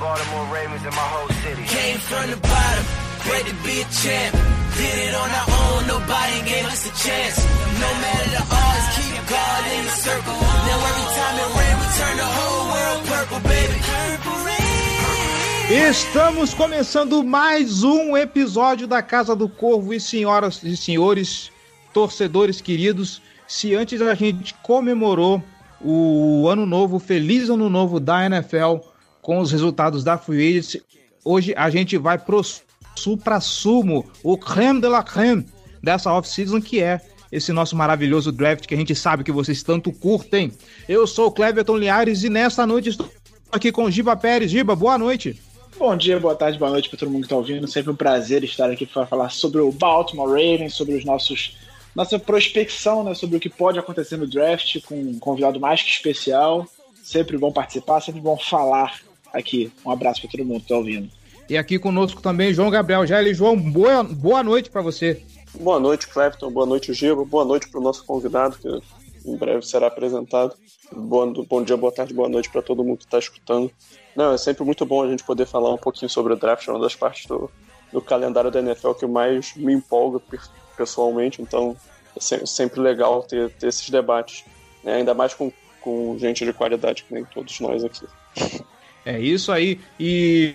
Baltimore Ravens and my whole city. Came from the bottom, great to be a champ. Did it on our own, nobody gave us a chance. No matter the odds, keep God in the circle. Now every time it rain, we turn the whole world purple, baby. Purple rain. Estamos começando mais um episódio da Casa do Corvo e senhoras e senhores, torcedores queridos. Se antes a gente comemorou o ano novo, feliz ano novo da NFL com os resultados da Free Agency, hoje a gente vai pro supra-sumo, o creme de la creme dessa off-season que é esse nosso maravilhoso draft que a gente sabe que vocês tanto curtem. Eu sou o Cleverton Liares e nesta noite estou aqui com o Giba Pérez. Giba, boa noite. Bom dia, boa tarde, boa noite para todo mundo que está ouvindo. Sempre um prazer estar aqui para falar sobre o Baltimore Ravens, sobre os nossos nossa prospecção, né, sobre o que pode acontecer no draft com um convidado mais que especial. Sempre bom participar, sempre bom falar aqui. Um abraço para todo mundo que está ouvindo. E aqui conosco também João Gabriel Gelli. João, boa, boa noite para você. Boa noite, Clepton. Boa noite, Giba. Boa noite para o nosso convidado, que em breve será apresentado. Boa, bom dia, boa tarde, boa noite para todo mundo que está escutando. Não, é sempre muito bom a gente poder falar um pouquinho sobre o draft, é uma das partes do, do calendário da NFL que mais me empolga pessoalmente, então é sempre legal ter, ter esses debates, né? ainda mais com, com gente de qualidade, que nem todos nós aqui. É isso aí. E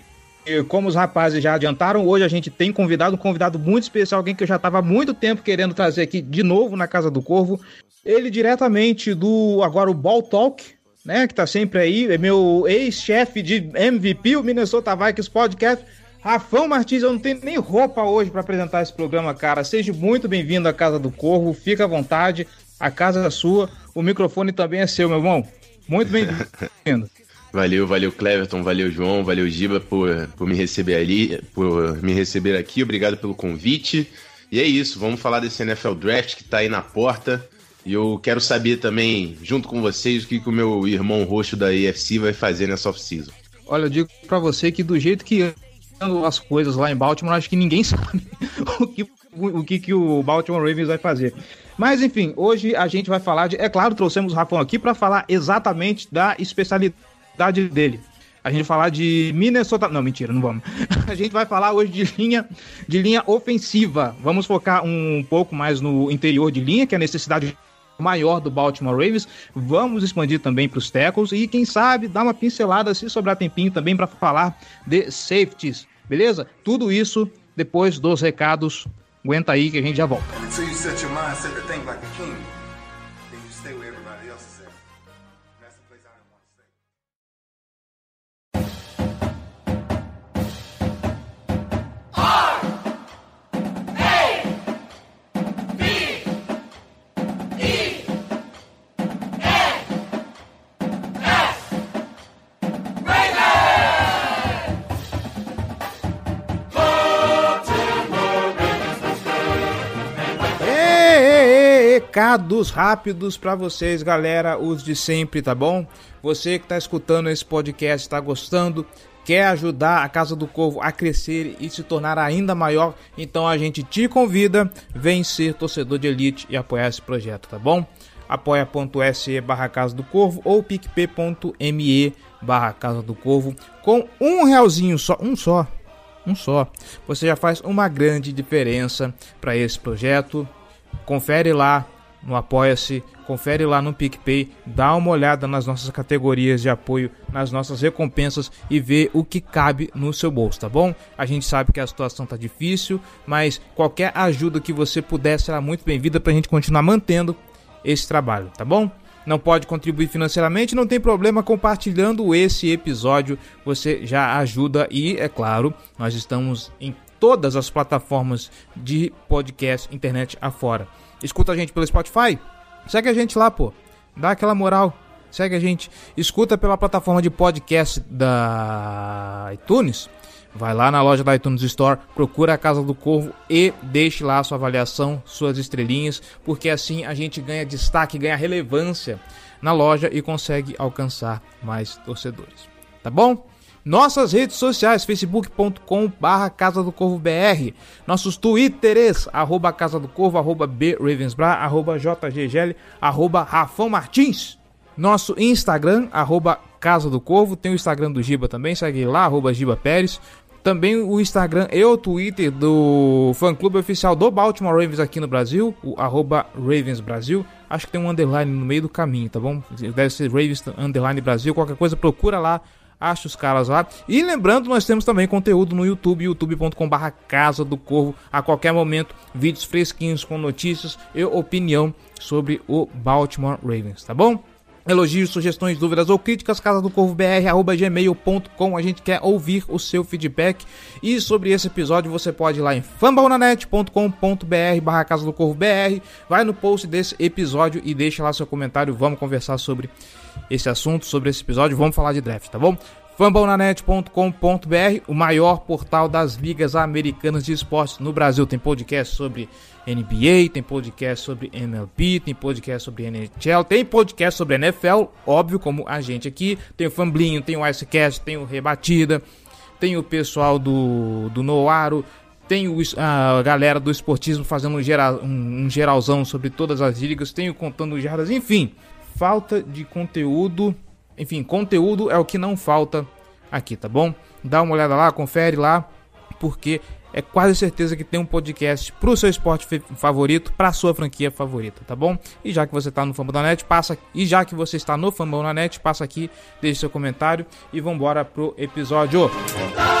como os rapazes já adiantaram, hoje a gente tem convidado um convidado muito especial, alguém que eu já estava há muito tempo querendo trazer aqui de novo na Casa do Corvo. Ele diretamente do agora o Ball Talk, né, que tá sempre aí, é meu ex-chefe de MVP, o Minnesota Vikings Podcast. Rafão Martins, eu não tenho nem roupa hoje para apresentar esse programa, cara. Seja muito bem-vindo à Casa do Corvo, fica à vontade, a casa é sua, o microfone também é seu, meu irmão. Muito bem-vindo. Valeu, valeu Cleverton, valeu João, valeu Giba por, por me receber ali, por me receber aqui, obrigado pelo convite. E é isso, vamos falar desse NFL Draft que tá aí na porta. E eu quero saber também, junto com vocês, o que, que o meu irmão roxo da EFC vai fazer nessa off-season. Olha, eu digo para você que do jeito que andam as coisas lá em Baltimore, acho que ninguém sabe o que o, que, que o Baltimore Ravens vai fazer. Mas enfim, hoje a gente vai falar de. É claro, trouxemos o Rafão aqui para falar exatamente da especialidade dele. A gente vai falar de Minnesota. Não, mentira, não vamos. A gente vai falar hoje de linha, de linha ofensiva. Vamos focar um pouco mais no interior de linha, que é a necessidade maior do Baltimore Ravens. Vamos expandir também para os tackles e quem sabe dar uma pincelada se sobrar tempinho também para falar de safeties, beleza? Tudo isso depois dos recados. Aguenta aí que a gente já volta. Recados rápidos para vocês, galera, os de sempre, tá bom? Você que tá escutando esse podcast, tá gostando, quer ajudar a Casa do Corvo a crescer e se tornar ainda maior, então a gente te convida, vem ser torcedor de elite e apoiar esse projeto, tá bom? apoia.se barra Casa do Corvo ou picp.me barra Casa do Corvo com um realzinho só, um só, um só. Você já faz uma grande diferença para esse projeto. Confere lá no Apoia-se, confere lá no PicPay, dá uma olhada nas nossas categorias de apoio, nas nossas recompensas e vê o que cabe no seu bolso, tá bom? A gente sabe que a situação tá difícil, mas qualquer ajuda que você puder será muito bem-vinda pra gente continuar mantendo esse trabalho, tá bom? Não pode contribuir financeiramente, não tem problema compartilhando esse episódio, você já ajuda e, é claro, nós estamos em todas as plataformas de podcast internet afora. Escuta a gente pelo Spotify? Segue a gente lá, pô. Dá aquela moral. segue a gente, escuta pela plataforma de podcast da iTunes. Vai lá na loja da iTunes Store, procura a Casa do Corvo e deixe lá sua avaliação, suas estrelinhas, porque assim a gente ganha destaque, ganha relevância na loja e consegue alcançar mais torcedores. Tá bom? Nossas redes sociais, facebook.com barra Casa do Corvo BR, nossos twitters, arroba Casa do Corvo, arroba B Ravensbra, arroba JGGL, arroba Rafão Martins, nosso Instagram, arroba Casa do Corvo, tem o Instagram do Giba também, segue lá, arroba Giba Pérez, também o Instagram e o Twitter do fã clube oficial do Baltimore Ravens aqui no Brasil, o arroba Ravens Brasil. Acho que tem um underline no meio do caminho, tá bom? Deve ser Ravens Underline Brasil. Qualquer coisa, procura lá, acha os caras lá. E lembrando, nós temos também conteúdo no YouTube, youtube.com.br Casa do Corvo. A qualquer momento, vídeos fresquinhos com notícias e opinião sobre o Baltimore Ravens, tá bom? Elogios, sugestões, dúvidas ou críticas, casa do corvo br@gmail.com. A gente quer ouvir o seu feedback. E sobre esse episódio você pode ir lá em fambonanet.com.br barra casa do corvo br. Vai no post desse episódio e deixa lá seu comentário. Vamos conversar sobre esse assunto, sobre esse episódio. Vamos falar de draft, tá bom? fambonanet.com.br, o maior portal das ligas americanas de esportes no Brasil. Tem podcast sobre NBA, tem podcast sobre MLB, tem podcast sobre NHL, tem podcast sobre NFL, óbvio, como a gente aqui. Tem o Famblinho, tem o Icecast, tem o Rebatida, tem o pessoal do, do Noaro, tem o, a galera do esportismo fazendo um, geral, um, um geralzão sobre todas as ligas, tem o Contando Jardas, enfim. Falta de conteúdo enfim, conteúdo é o que não falta aqui, tá bom? Dá uma olhada lá, confere lá, porque é quase certeza que tem um podcast pro seu esporte favorito, pra sua franquia favorita, tá bom? E já que você tá no Fambão da Net, passa e já que você está no Fambão da Net, passa aqui, deixe seu comentário e vambora pro episódio. Música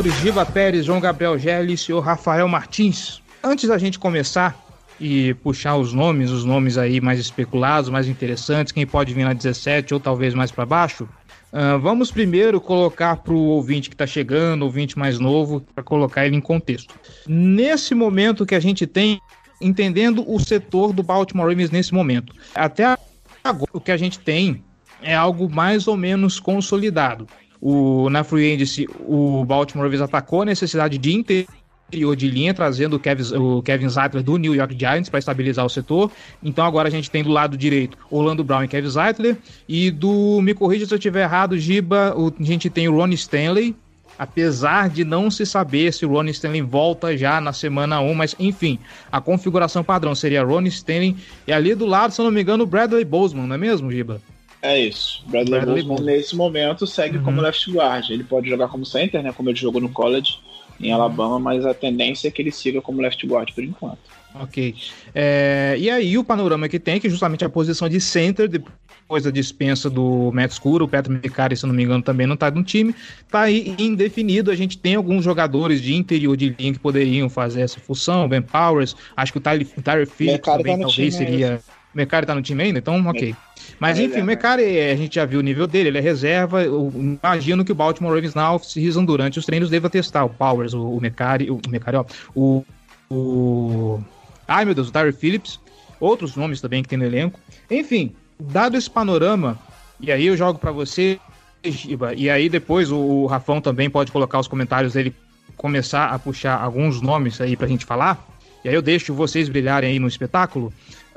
Senhores, Giva Pérez, João Gabriel Gelli e senhor Rafael Martins, antes da gente começar e puxar os nomes, os nomes aí mais especulados, mais interessantes, quem pode vir na 17 ou talvez mais para baixo, uh, vamos primeiro colocar para o ouvinte que está chegando, ouvinte mais novo, para colocar ele em contexto. Nesse momento que a gente tem, entendendo o setor do Baltimore Ravens nesse momento, até agora o que a gente tem é algo mais ou menos consolidado. O, na Free Agency, o Baltimore Ravens atacou a necessidade de interior de linha, trazendo o Kevin, o Kevin Zeitler do New York Giants para estabilizar o setor. Então agora a gente tem do lado direito Orlando Brown e Kevin Zeitler. E do, me corrija se eu estiver errado, Giba, o, a gente tem o Ronnie Stanley, apesar de não se saber se o Ronnie Stanley volta já na semana 1, mas enfim, a configuração padrão seria Ronnie Stanley e ali do lado, se eu não me engano, o Bradley Bozeman, não é mesmo, Giba? É isso. Bradley, Bradley Bozeman, nesse momento, segue uhum. como left guard. Ele pode jogar como center, né? Como ele jogou no college em Alabama, mas a tendência é que ele siga como left guard por enquanto. Ok. É, e aí o panorama que tem, é que justamente a posição de center, depois da dispensa do Matt Scuro, o Petro Micari, se não me engano, também não está no time, está aí indefinido. A gente tem alguns jogadores de interior de linha que poderiam fazer essa função, Ben Powers, acho que o Tyler, Tyler Phillips também tá talvez seria... O Mecari tá no time ainda? Então, ok. Mas é, enfim, o Mecari, a gente já viu o nível dele, ele é reserva. Eu imagino que o Baltimore Ravens na off-season, durante os treinos, deva testar o Powers, o, o Mecari, o, Mecari, ó, o, o... Ai, meu Deus, o Tyre Phillips, outros nomes também que tem no elenco. Enfim, dado esse panorama, e aí eu jogo para você, Giba, e aí depois o, o Rafão também pode colocar os comentários dele, começar a puxar alguns nomes aí pra gente falar, e aí eu deixo vocês brilharem aí no espetáculo.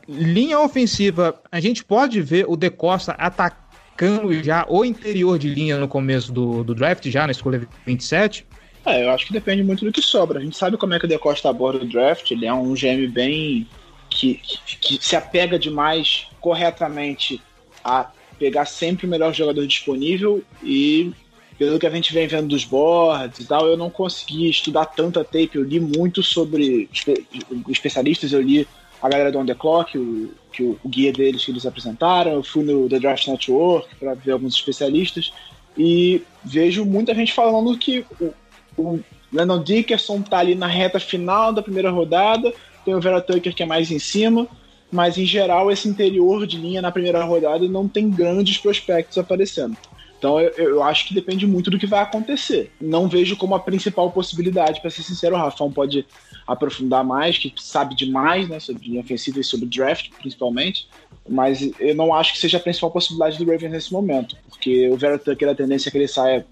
Linha ofensiva, a gente pode ver o De Costa atacando já o interior de linha no começo do, do draft, já na escolha 27? É, eu acho que depende muito do que sobra. A gente sabe como é que o De Costa aborda o draft, ele é um GM bem. que, que, que se apega demais corretamente a pegar sempre o melhor jogador disponível e pelo que a gente vem vendo dos boards e tal, eu não consegui estudar tanta tape, eu li muito sobre espe especialistas, eu li a galera do On The Clock, o, que o, o guia deles que eles apresentaram, eu fui no The Draft Network para ver alguns especialistas e vejo muita gente falando que o, o Lennon Dickerson tá ali na reta final da primeira rodada, tem o Vera Tucker que é mais em cima, mas em geral esse interior de linha na primeira rodada não tem grandes prospectos aparecendo. Então eu, eu acho que depende muito do que vai acontecer. Não vejo como a principal possibilidade, para ser sincero, o Rafão pode aprofundar mais, que sabe demais né, sobre linha ofensiva e sobre draft, principalmente. Mas eu não acho que seja a principal possibilidade do Ravens nesse momento, porque o Vera Tucker a tendência é que ele saia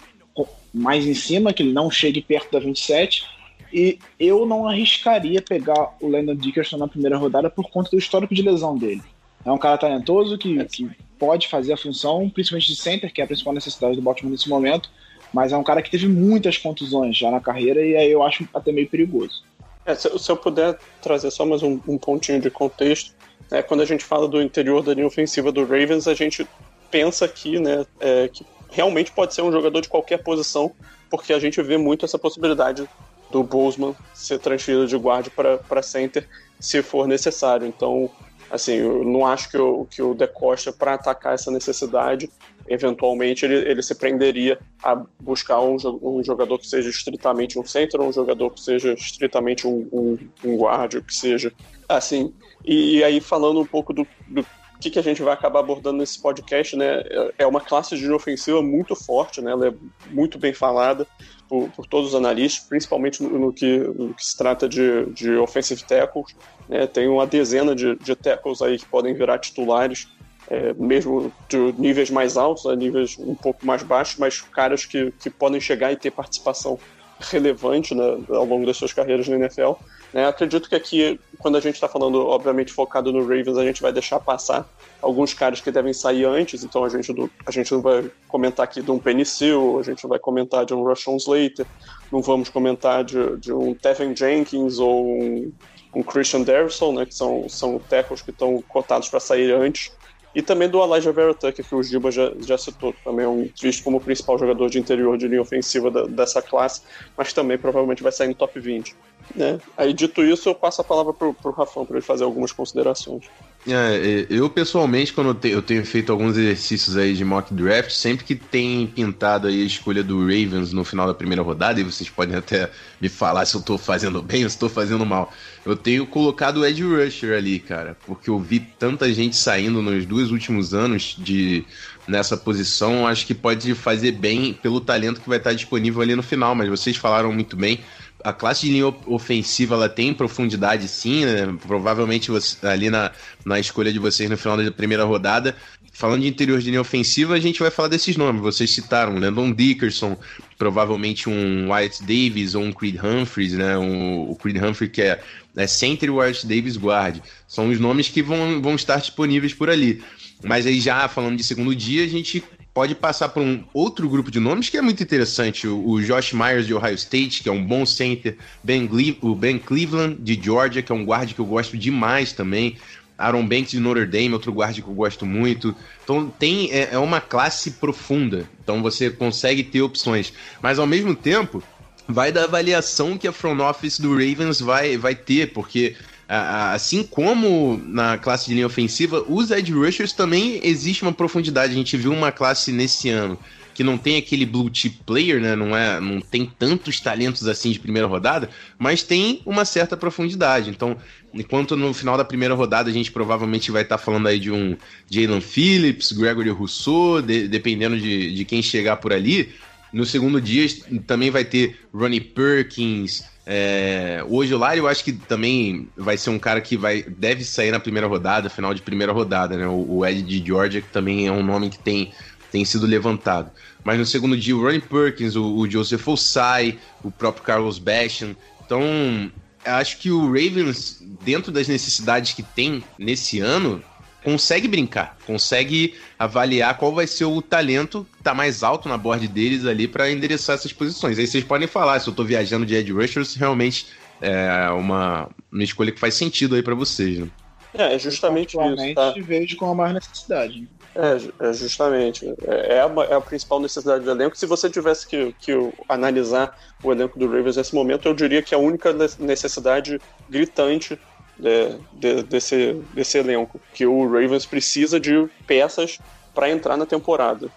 mais em cima, que ele não chegue perto da 27. E eu não arriscaria pegar o Landon Dickerson na primeira rodada por conta do histórico de lesão dele. É um cara talentoso que, que pode fazer a função, principalmente de center, que é a principal necessidade do Baltimore nesse momento, mas é um cara que teve muitas contusões já na carreira e aí eu acho até meio perigoso. É, se, se, eu puder trazer só mais um, um pontinho de contexto, é, quando a gente fala do interior da linha ofensiva do Ravens, a gente pensa aqui né, é, que realmente pode ser um jogador de qualquer posição, porque a gente vê muito essa possibilidade do Bozeman ser transferido de guarda para center se for necessário. Então, assim, eu não acho que o, que o De Costa, para atacar essa necessidade, eventualmente ele, ele se prenderia a buscar um, um jogador que seja estritamente um center, um jogador que seja estritamente um, um, um guarda, que seja assim. E, e, aí, falando um pouco do, do que, que a gente vai acabar abordando nesse podcast, né? É uma classe de ofensiva muito forte, né? Ela é muito bem falada por, por todos os analistas, principalmente no, no, que, no que se trata de, de offensive tackles. Né? Tem uma dezena de, de tackles aí que podem virar titulares, é, mesmo de níveis mais altos, a níveis um pouco mais baixos, mas caras que, que podem chegar e ter participação relevante né, ao longo das suas carreiras na NFL. Né? Acredito que aqui, quando a gente está falando, obviamente, focado no Ravens, a gente vai deixar passar alguns caras que devem sair antes, então a gente, a gente não vai comentar aqui de um Penicil, a gente não vai comentar de um Rushon Slater, não vamos comentar de, de um Tevin Jenkins ou um, um Christian Derrisson, né, que são, são tackles que estão cotados para sair antes. E também do Elijah Vera Tucker, que o Giba já, já citou, também é um, visto como o principal jogador de interior de linha ofensiva da, dessa classe, mas também provavelmente vai sair no top 20. Né? Aí, dito isso, eu passo a palavra para o Rafão para ele fazer algumas considerações. É, eu pessoalmente, quando eu tenho feito alguns exercícios aí de mock draft, sempre que tem pintado aí a escolha do Ravens no final da primeira rodada, e vocês podem até me falar se eu tô fazendo bem ou se tô fazendo mal, eu tenho colocado o Ed Rusher ali, cara, porque eu vi tanta gente saindo nos dois últimos anos de nessa posição, acho que pode fazer bem pelo talento que vai estar disponível ali no final, mas vocês falaram muito bem, a classe de linha ofensiva ela tem profundidade sim, né? provavelmente você, ali na, na escolha de vocês no final da primeira rodada. Falando de interior de linha ofensiva, a gente vai falar desses nomes. Vocês citaram Landon Dickerson, provavelmente um Wyatt Davis ou um Creed Humphreys, né? Um, o Creed Humphrey que é, é center e o Wyatt Davis guard. São os nomes que vão, vão estar disponíveis por ali. Mas aí já falando de segundo dia, a gente pode passar por um outro grupo de nomes que é muito interessante. O, Josh Myers de Ohio State, que é um bom center. Ben o Ben Cleveland de Georgia, que é um guarda que eu gosto demais também. Aaron Banks de Notre Dame, outro guarda que eu gosto muito. Então tem é, é uma classe profunda. Então você consegue ter opções. Mas ao mesmo tempo, vai da avaliação que a front office do Ravens vai, vai ter, porque assim como na classe de linha ofensiva, os edge rushers também existe uma profundidade. A gente viu uma classe nesse ano que não tem aquele blue chip player, né? Não é, não tem tantos talentos assim de primeira rodada, mas tem uma certa profundidade. Então, enquanto no final da primeira rodada a gente provavelmente vai estar tá falando aí de um Jalen Phillips, Gregory Rousseau, de, dependendo de, de quem chegar por ali. No segundo dia também vai ter Ronnie Perkins, é, hoje o Lari eu acho que também vai ser um cara que vai deve sair na primeira rodada, final de primeira rodada, né? O, o Ed de Georgia, que também é um nome que tem, tem sido levantado. Mas no segundo dia, o Ronnie Perkins, o, o Joseph Osai, o próprio Carlos Basham. Então, acho que o Ravens, dentro das necessidades que tem nesse ano, consegue brincar, consegue avaliar qual vai ser o talento que tá mais alto na board deles ali para endereçar essas posições. Aí vocês podem falar se eu tô viajando de Ed Rusher, se realmente é uma, uma escolha que faz sentido aí para vocês, né? É, é justamente isso. Tá? vejo com a maior necessidade. É, é justamente. É, é a, é a, principal necessidade do elenco. Se você tivesse que, que analisar o elenco do Ravens nesse momento, eu diria que a única necessidade gritante de, de, desse, desse elenco, que o Ravens precisa de peças para entrar na temporada.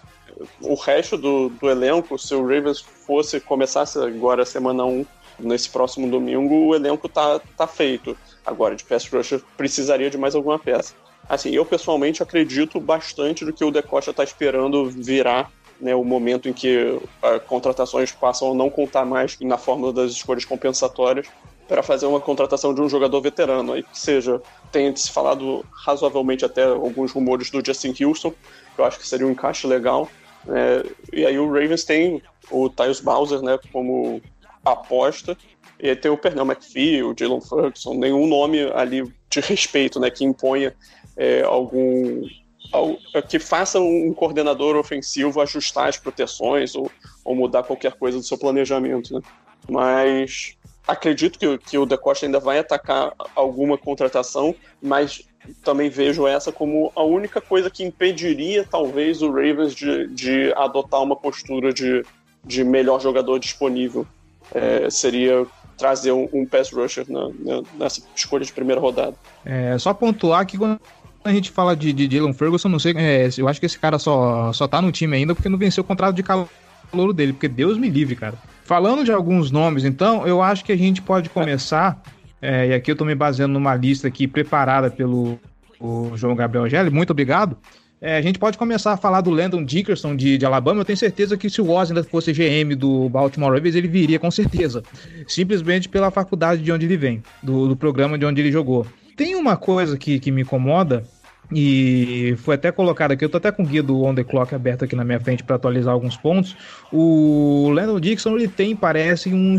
O resto do, do elenco, se o Ravens fosse começasse agora a semana 1, nesse próximo domingo, o elenco tá, tá feito. Agora, de pass rusher, precisaria de mais alguma peça. Assim, eu pessoalmente acredito bastante do que o Decosta está esperando virar né, o momento em que as contratações passam a não contar mais na fórmula das escolhas compensatórias para fazer uma contratação de um jogador veterano, aí que seja, tem se falado razoavelmente até alguns rumores do Justin Houston, que eu acho que seria um encaixe legal, né, e aí o Ravens tem o Tyus Bowser, né, como aposta, e aí tem o Pernell McPhee, o Jalen Ferguson, nenhum nome ali de respeito, né, que imponha é, algum que faça um coordenador ofensivo ajustar as proteções ou, ou mudar qualquer coisa do seu planejamento. Né? Mas acredito que, que o De Costa ainda vai atacar alguma contratação, mas também vejo essa como a única coisa que impediria, talvez, o Ravens de, de adotar uma postura de, de melhor jogador disponível. É, seria trazer um, um pass rusher na, na, nessa escolha de primeira rodada. É, só pontuar que quando a gente fala de, de Dylan Ferguson, não sei, é, eu acho que esse cara só, só tá no time ainda porque não venceu o contrato de calor dele, porque Deus me livre, cara. Falando de alguns nomes, então, eu acho que a gente pode começar, é, e aqui eu tô me baseando numa lista aqui preparada pelo João Gabriel Gelli, muito obrigado. É, a gente pode começar a falar do Landon Dickerson de, de, Alabama. Eu tenho certeza que se o Oz ainda fosse GM do Baltimore Ravens, ele viria com certeza. Simplesmente pela faculdade de onde ele vem, do, do programa de onde ele jogou. Tem uma coisa que, que me incomoda, e foi até colocado aqui, eu tô até com o guia do On The Clock aberto aqui na minha frente para atualizar alguns pontos. O Landon Dixon, ele tem, parece, um,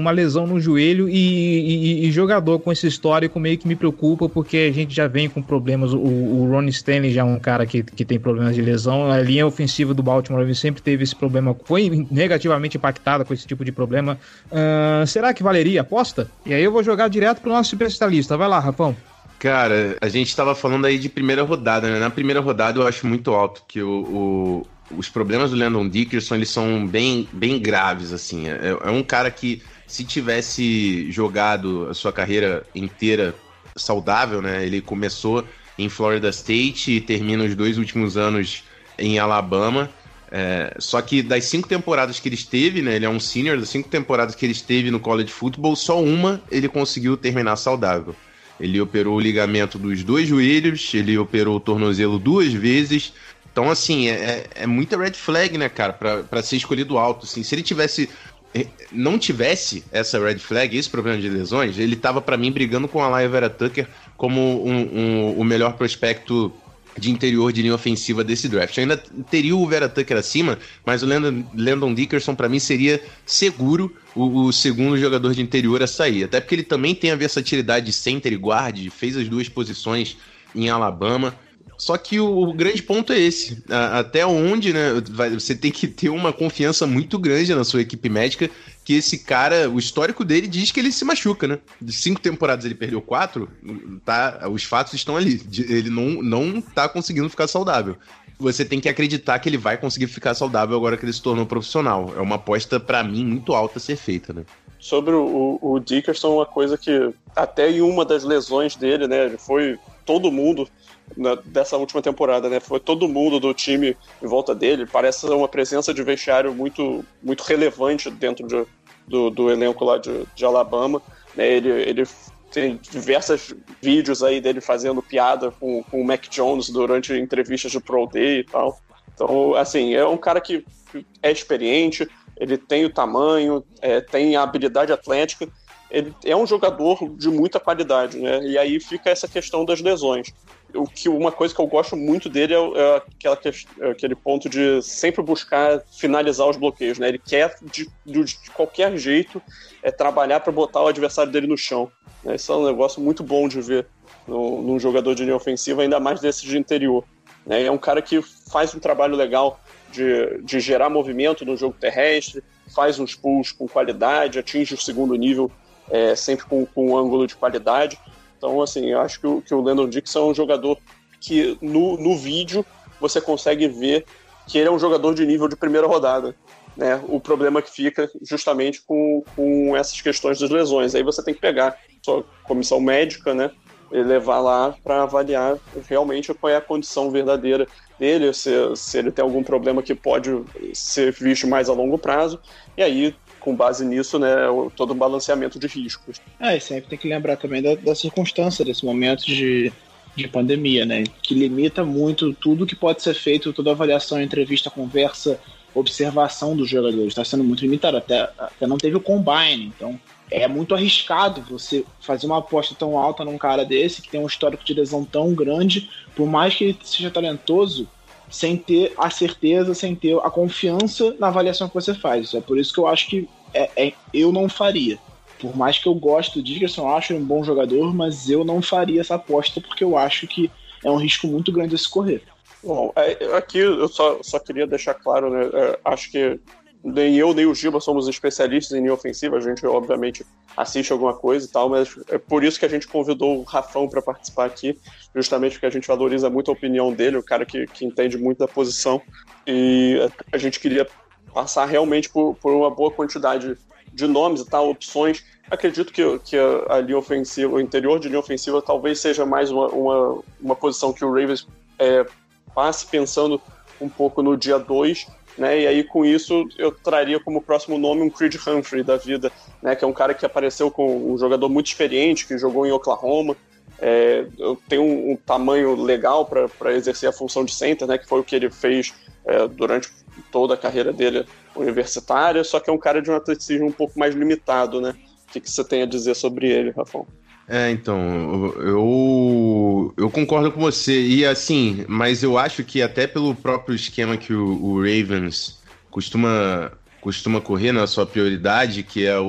uma lesão no joelho e, e, e, jogador com esse histórico meio que me preocupa, porque a gente já vem com problemas, o, o Ron Stanley já é um cara que, que tem problemas de lesão, a linha ofensiva do Baltimore sempre teve esse problema, foi negativamente impactada com esse tipo de problema. Uh, será que valeria a aposta? E aí eu vou jogar direto pro nosso especialista, vai lá, Rafão. Cara, a gente estava falando aí de primeira rodada, né? Na primeira rodada eu acho muito alto que o, o, os problemas do Landon Dickerson eles são bem, bem graves, assim. É, é, um cara que, se tivesse jogado a sua carreira inteira saudável, né? Ele começou em Florida State e termina os dois últimos anos em Alabama. É, só que das cinco temporadas que ele esteve, né? Ele é um senior, das cinco temporadas que ele esteve no college football, só uma ele conseguiu terminar saudável. Ele operou o ligamento dos dois joelhos, ele operou o tornozelo duas vezes. Então, assim, é, é, é muita red flag, né, cara, para ser escolhido alto. Assim, se ele tivesse. Eh, não tivesse essa red flag, esse problema de lesões, ele tava, para mim, brigando com a Laia Vera Tucker como um, um, o melhor prospecto de interior de linha ofensiva desse draft. Eu ainda teria o Vera Tucker acima, mas o Landon, Landon Dickerson para mim seria seguro o, o, segundo jogador de interior a sair. Até porque ele também tem a versatilidade de center e guard, fez as duas posições em Alabama. Só que o, o grande ponto é esse. A, até onde, né? Vai, você tem que ter uma confiança muito grande na sua equipe médica que esse cara, o histórico dele diz que ele se machuca, né? De cinco temporadas ele perdeu quatro, tá? Os fatos estão ali. Ele não, não tá conseguindo ficar saudável. Você tem que acreditar que ele vai conseguir ficar saudável agora que ele se tornou profissional. É uma aposta, para mim, muito alta a ser feita, né? Sobre o, o Dickerson, uma coisa que até em uma das lesões dele, né? Foi todo mundo na, dessa última temporada, né? Foi todo mundo do time em volta dele. Parece uma presença de vestiário muito, muito relevante dentro de, do, do elenco lá de, de Alabama. Né? Ele, ele tem diversos vídeos aí dele fazendo piada com, com o Mac Jones durante entrevistas de Pro Day e tal. Então, assim, é um cara que é experiente, ele tem o tamanho, é, tem a habilidade atlética, ele é um jogador de muita qualidade, né? E aí fica essa questão das lesões o que uma coisa que eu gosto muito dele é, é aquela, é aquele ponto de sempre buscar finalizar os bloqueios, né? Ele quer de, de, de qualquer jeito é trabalhar para botar o adversário dele no chão. Né? Isso é um negócio muito bom de ver no, num jogador de linha ofensiva, ainda mais desse de interior. Né? É um cara que faz um trabalho legal de, de gerar movimento no jogo terrestre, faz uns pulls com qualidade, atinge o segundo nível é, sempre com, com um ângulo de qualidade. Então, assim, eu acho que o, que o Landon Dixon é um jogador que no, no vídeo você consegue ver que ele é um jogador de nível de primeira rodada. Né? O problema que fica justamente com, com essas questões das lesões. Aí você tem que pegar sua comissão médica, né? E levar lá para avaliar realmente qual é a condição verdadeira dele, se, se ele tem algum problema que pode ser visto mais a longo prazo, e aí, com base nisso, né, todo o balanceamento de riscos. É, e sempre tem que lembrar também da, da circunstância desse momento de, de pandemia, né, que limita muito tudo que pode ser feito, toda avaliação, entrevista, conversa, observação dos jogadores, está sendo muito limitado, até, até não teve o combine, então é muito arriscado você fazer uma aposta tão alta num cara desse, que tem um histórico de lesão tão grande, por mais que ele seja talentoso, sem ter a certeza, sem ter a confiança na avaliação que você faz. É por isso que eu acho que é, é, eu não faria. Por mais que eu goste do Dickerson, eu acho um bom jogador, mas eu não faria essa aposta porque eu acho que é um risco muito grande a se correr. Bom, é, aqui eu só, só queria deixar claro, né? É, acho que nem eu nem o Giba somos especialistas em linha ofensiva, a gente obviamente assiste alguma coisa e tal, mas é por isso que a gente convidou o Rafão para participar aqui, justamente porque a gente valoriza muito a opinião dele, o cara que, que entende muito da posição, e a gente queria passar realmente por, por uma boa quantidade de nomes e tal, opções. Acredito que, que a, linha ofensiva, o interior de linha ofensiva, talvez seja mais uma, uma, uma posição que o Ravens é, passe pensando um pouco no dia 2 né? E aí com isso eu traria como próximo nome um Creed Humphrey da vida, né? Que é um cara que apareceu com um jogador muito experiente, que jogou em Oklahoma, é, tem um, um, tamanho legal para exercer a função de center, né? Que foi o que ele fez é, durante toda a carreira dele universitária, só que é um cara de um atleticismo um pouco mais limitado, né? O que, que você tem a dizer sobre ele, Rafão? É, então, eu, eu concordo com você. E assim, mas eu acho que até pelo próprio esquema que o, o Ravens costuma, costuma correr na sua prioridade, que é o,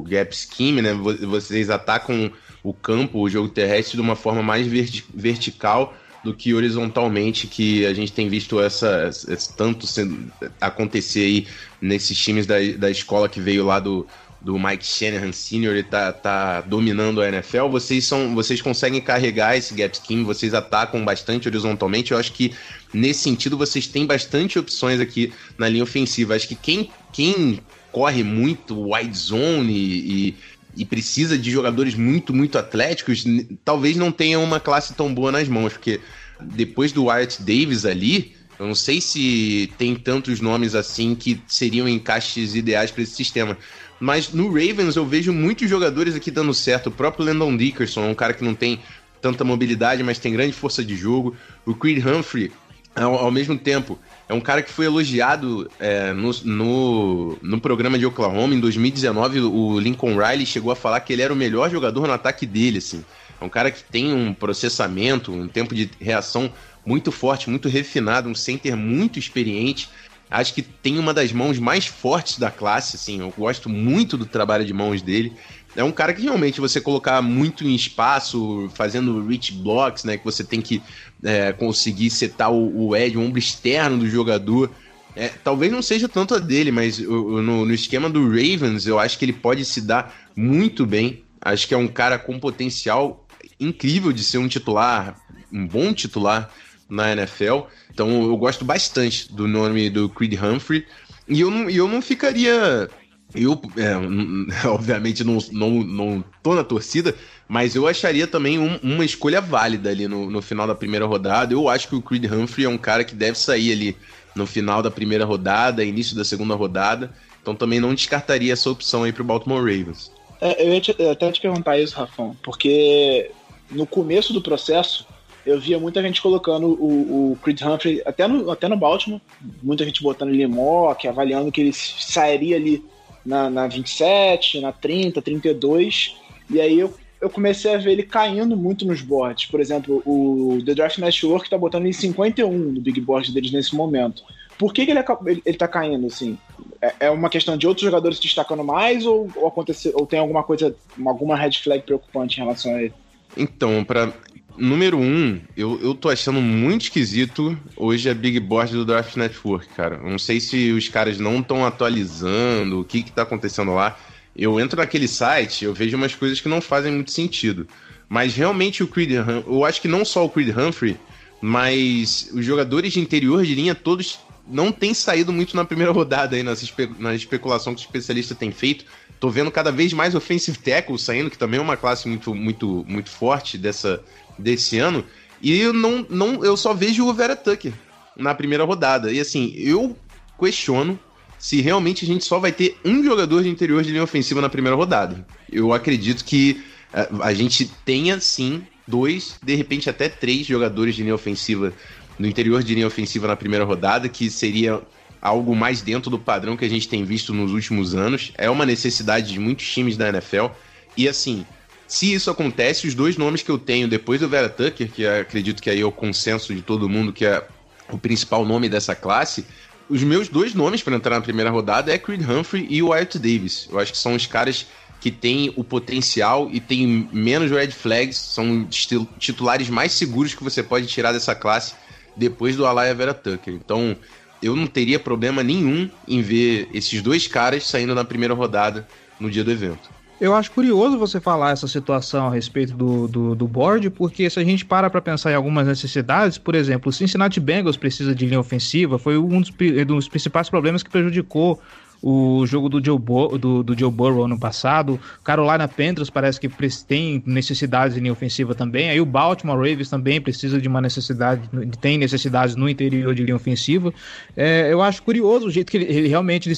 o gap scheme, né? Vocês atacam o campo, o jogo terrestre, de uma forma mais verti vertical do que horizontalmente, que a gente tem visto essa, tanto sendo, acontecer aí nesses times da, da escola que veio lá do do Mike Shanahan Sr. ele tá, tá dominando a NFL, vocês são vocês conseguem carregar esse gap scheme, vocês atacam bastante horizontalmente. Eu acho que nesse sentido vocês têm bastante opções aqui na linha ofensiva. Acho que quem, quem corre muito wide zone e, e, e precisa de jogadores muito, muito atléticos, talvez não tenha uma classe tão boa nas mãos, porque depois do Wyatt Davis ali, eu não sei se tem tantos nomes assim que seriam encaixes ideais para esse sistema. Mas no Ravens eu vejo muitos jogadores aqui dando certo. O próprio Landon Dickerson é um cara que não tem tanta mobilidade, mas tem grande força de jogo. O Creed Humphrey, ao, ao mesmo tempo, é um cara que foi elogiado é, no, no, no, programa de Oklahoma em 2019. O Lincoln Riley chegou a falar que ele era o melhor jogador no ataque dele. Assim. É um cara que tem um processamento, um tempo de reação muito forte, muito refinado, um center muito experiente. Acho que tem uma das mãos mais fortes da classe, assim. Eu gosto muito do trabalho de mãos dele. É um cara que realmente você colocar muito em espaço, fazendo rich blocks, né? Que você tem que é, conseguir setar o, o edge, o ombro externo do jogador. É, talvez não seja tanto a dele, mas no, no, esquema do Ravens, eu acho que ele pode se dar muito bem. Acho que é um cara com potencial incrível de ser um titular, um bom titular na NFL. Então eu gosto bastante do nome do Creed Humphrey. E eu não, eu não ficaria. Eu, é, obviamente, não, não, não tô na torcida, mas eu acharia também um, uma escolha válida ali no, no final da primeira rodada. Eu acho que o Creed Humphrey é um cara que deve sair ali no final da primeira rodada, início da segunda rodada. Então também não descartaria essa opção aí pro Baltimore Ravens. É, eu ia te, até te perguntar isso, Rafão, porque no começo do processo eu via muita gente colocando o, o Creed Humphrey, até no, até no Baltimore, muita gente botando ele em mock, avaliando que ele sairia ali na, na 27, na 30, 32, e aí eu, eu comecei a ver ele caindo muito nos boards. Por exemplo, o The Draft Network tá botando ele em 51 no big board deles nesse momento. Por que, que ele, ele, ele tá caindo, assim? É, é uma questão de outros jogadores destacando mais ou, ou, aconteceu, ou tem alguma coisa, alguma red flag preocupante em relação a ele? Então, para número um, eu, eu tô achando muito esquisito hoje a Big Board do Draft Network, cara. Não sei se os caras não estão atualizando, o que que tá acontecendo lá. Eu entro naquele site, eu vejo umas coisas que não fazem muito sentido. Mas realmente o Creed Humphrey, eu acho que não só o Creed Humphrey, mas os jogadores de interior de linha todos não têm saído muito na primeira rodada aí, nessa espe na especulação que o especialista tem feito. Tô vendo cada vez mais offensive tackle saindo, que também é uma classe muito, muito, muito forte dessa, desse ano. E eu não, não, eu só vejo o Vera Tucker na primeira rodada. E assim, eu questiono se realmente a gente só vai ter um jogador de interior de linha ofensiva na primeira rodada. Eu acredito que a, a gente tenha sim dois, de repente até três jogadores de linha ofensiva no interior de linha ofensiva na primeira rodada, que seria algo mais dentro do padrão que a gente tem visto nos últimos anos. É uma necessidade de muitos times da NFL. E assim, se isso acontece, os dois nomes que eu tenho depois do Vera Tucker, que acredito que aí é o consenso de todo mundo que é o principal nome dessa classe, os meus dois nomes para entrar na primeira rodada é Creed Humphrey e Wyatt Davis. Eu acho que são os caras que têm o potencial e têm menos red flags, são titulares mais seguros que você pode tirar dessa classe depois do Alaya Vera Tucker. Então, eu não teria problema nenhum em ver esses dois caras saindo na primeira rodada no dia do evento. Eu acho curioso você falar essa situação a respeito do, do, do board, porque se a gente para para pensar em algumas necessidades, por exemplo, o Cincinnati Bengals precisa de linha ofensiva, foi um dos, um dos principais problemas que prejudicou o jogo do Joe, do, do Joe Burrow ano passado. Carolina Panthers parece que tem necessidades em linha ofensiva também. Aí o Baltimore Ravens também precisa de uma necessidade, tem necessidades no interior de linha ofensiva. É, eu acho curioso o jeito que ele, ele realmente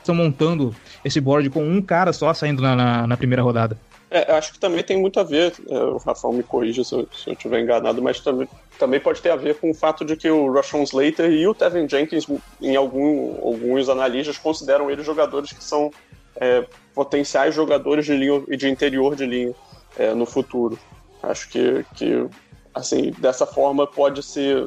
estão montando esse board com um cara só saindo na, na, na primeira rodada. É, acho que também tem muito a ver, é, o Rafael me corrija se eu, se eu enganado, mas também, também pode ter a ver com o fato de que o Rashawn Slater e o Tevin Jenkins, em algum, alguns analistas, consideram eles jogadores que são é, potenciais jogadores de linha e de interior de linha é, no futuro. Acho que, que assim, dessa forma pode se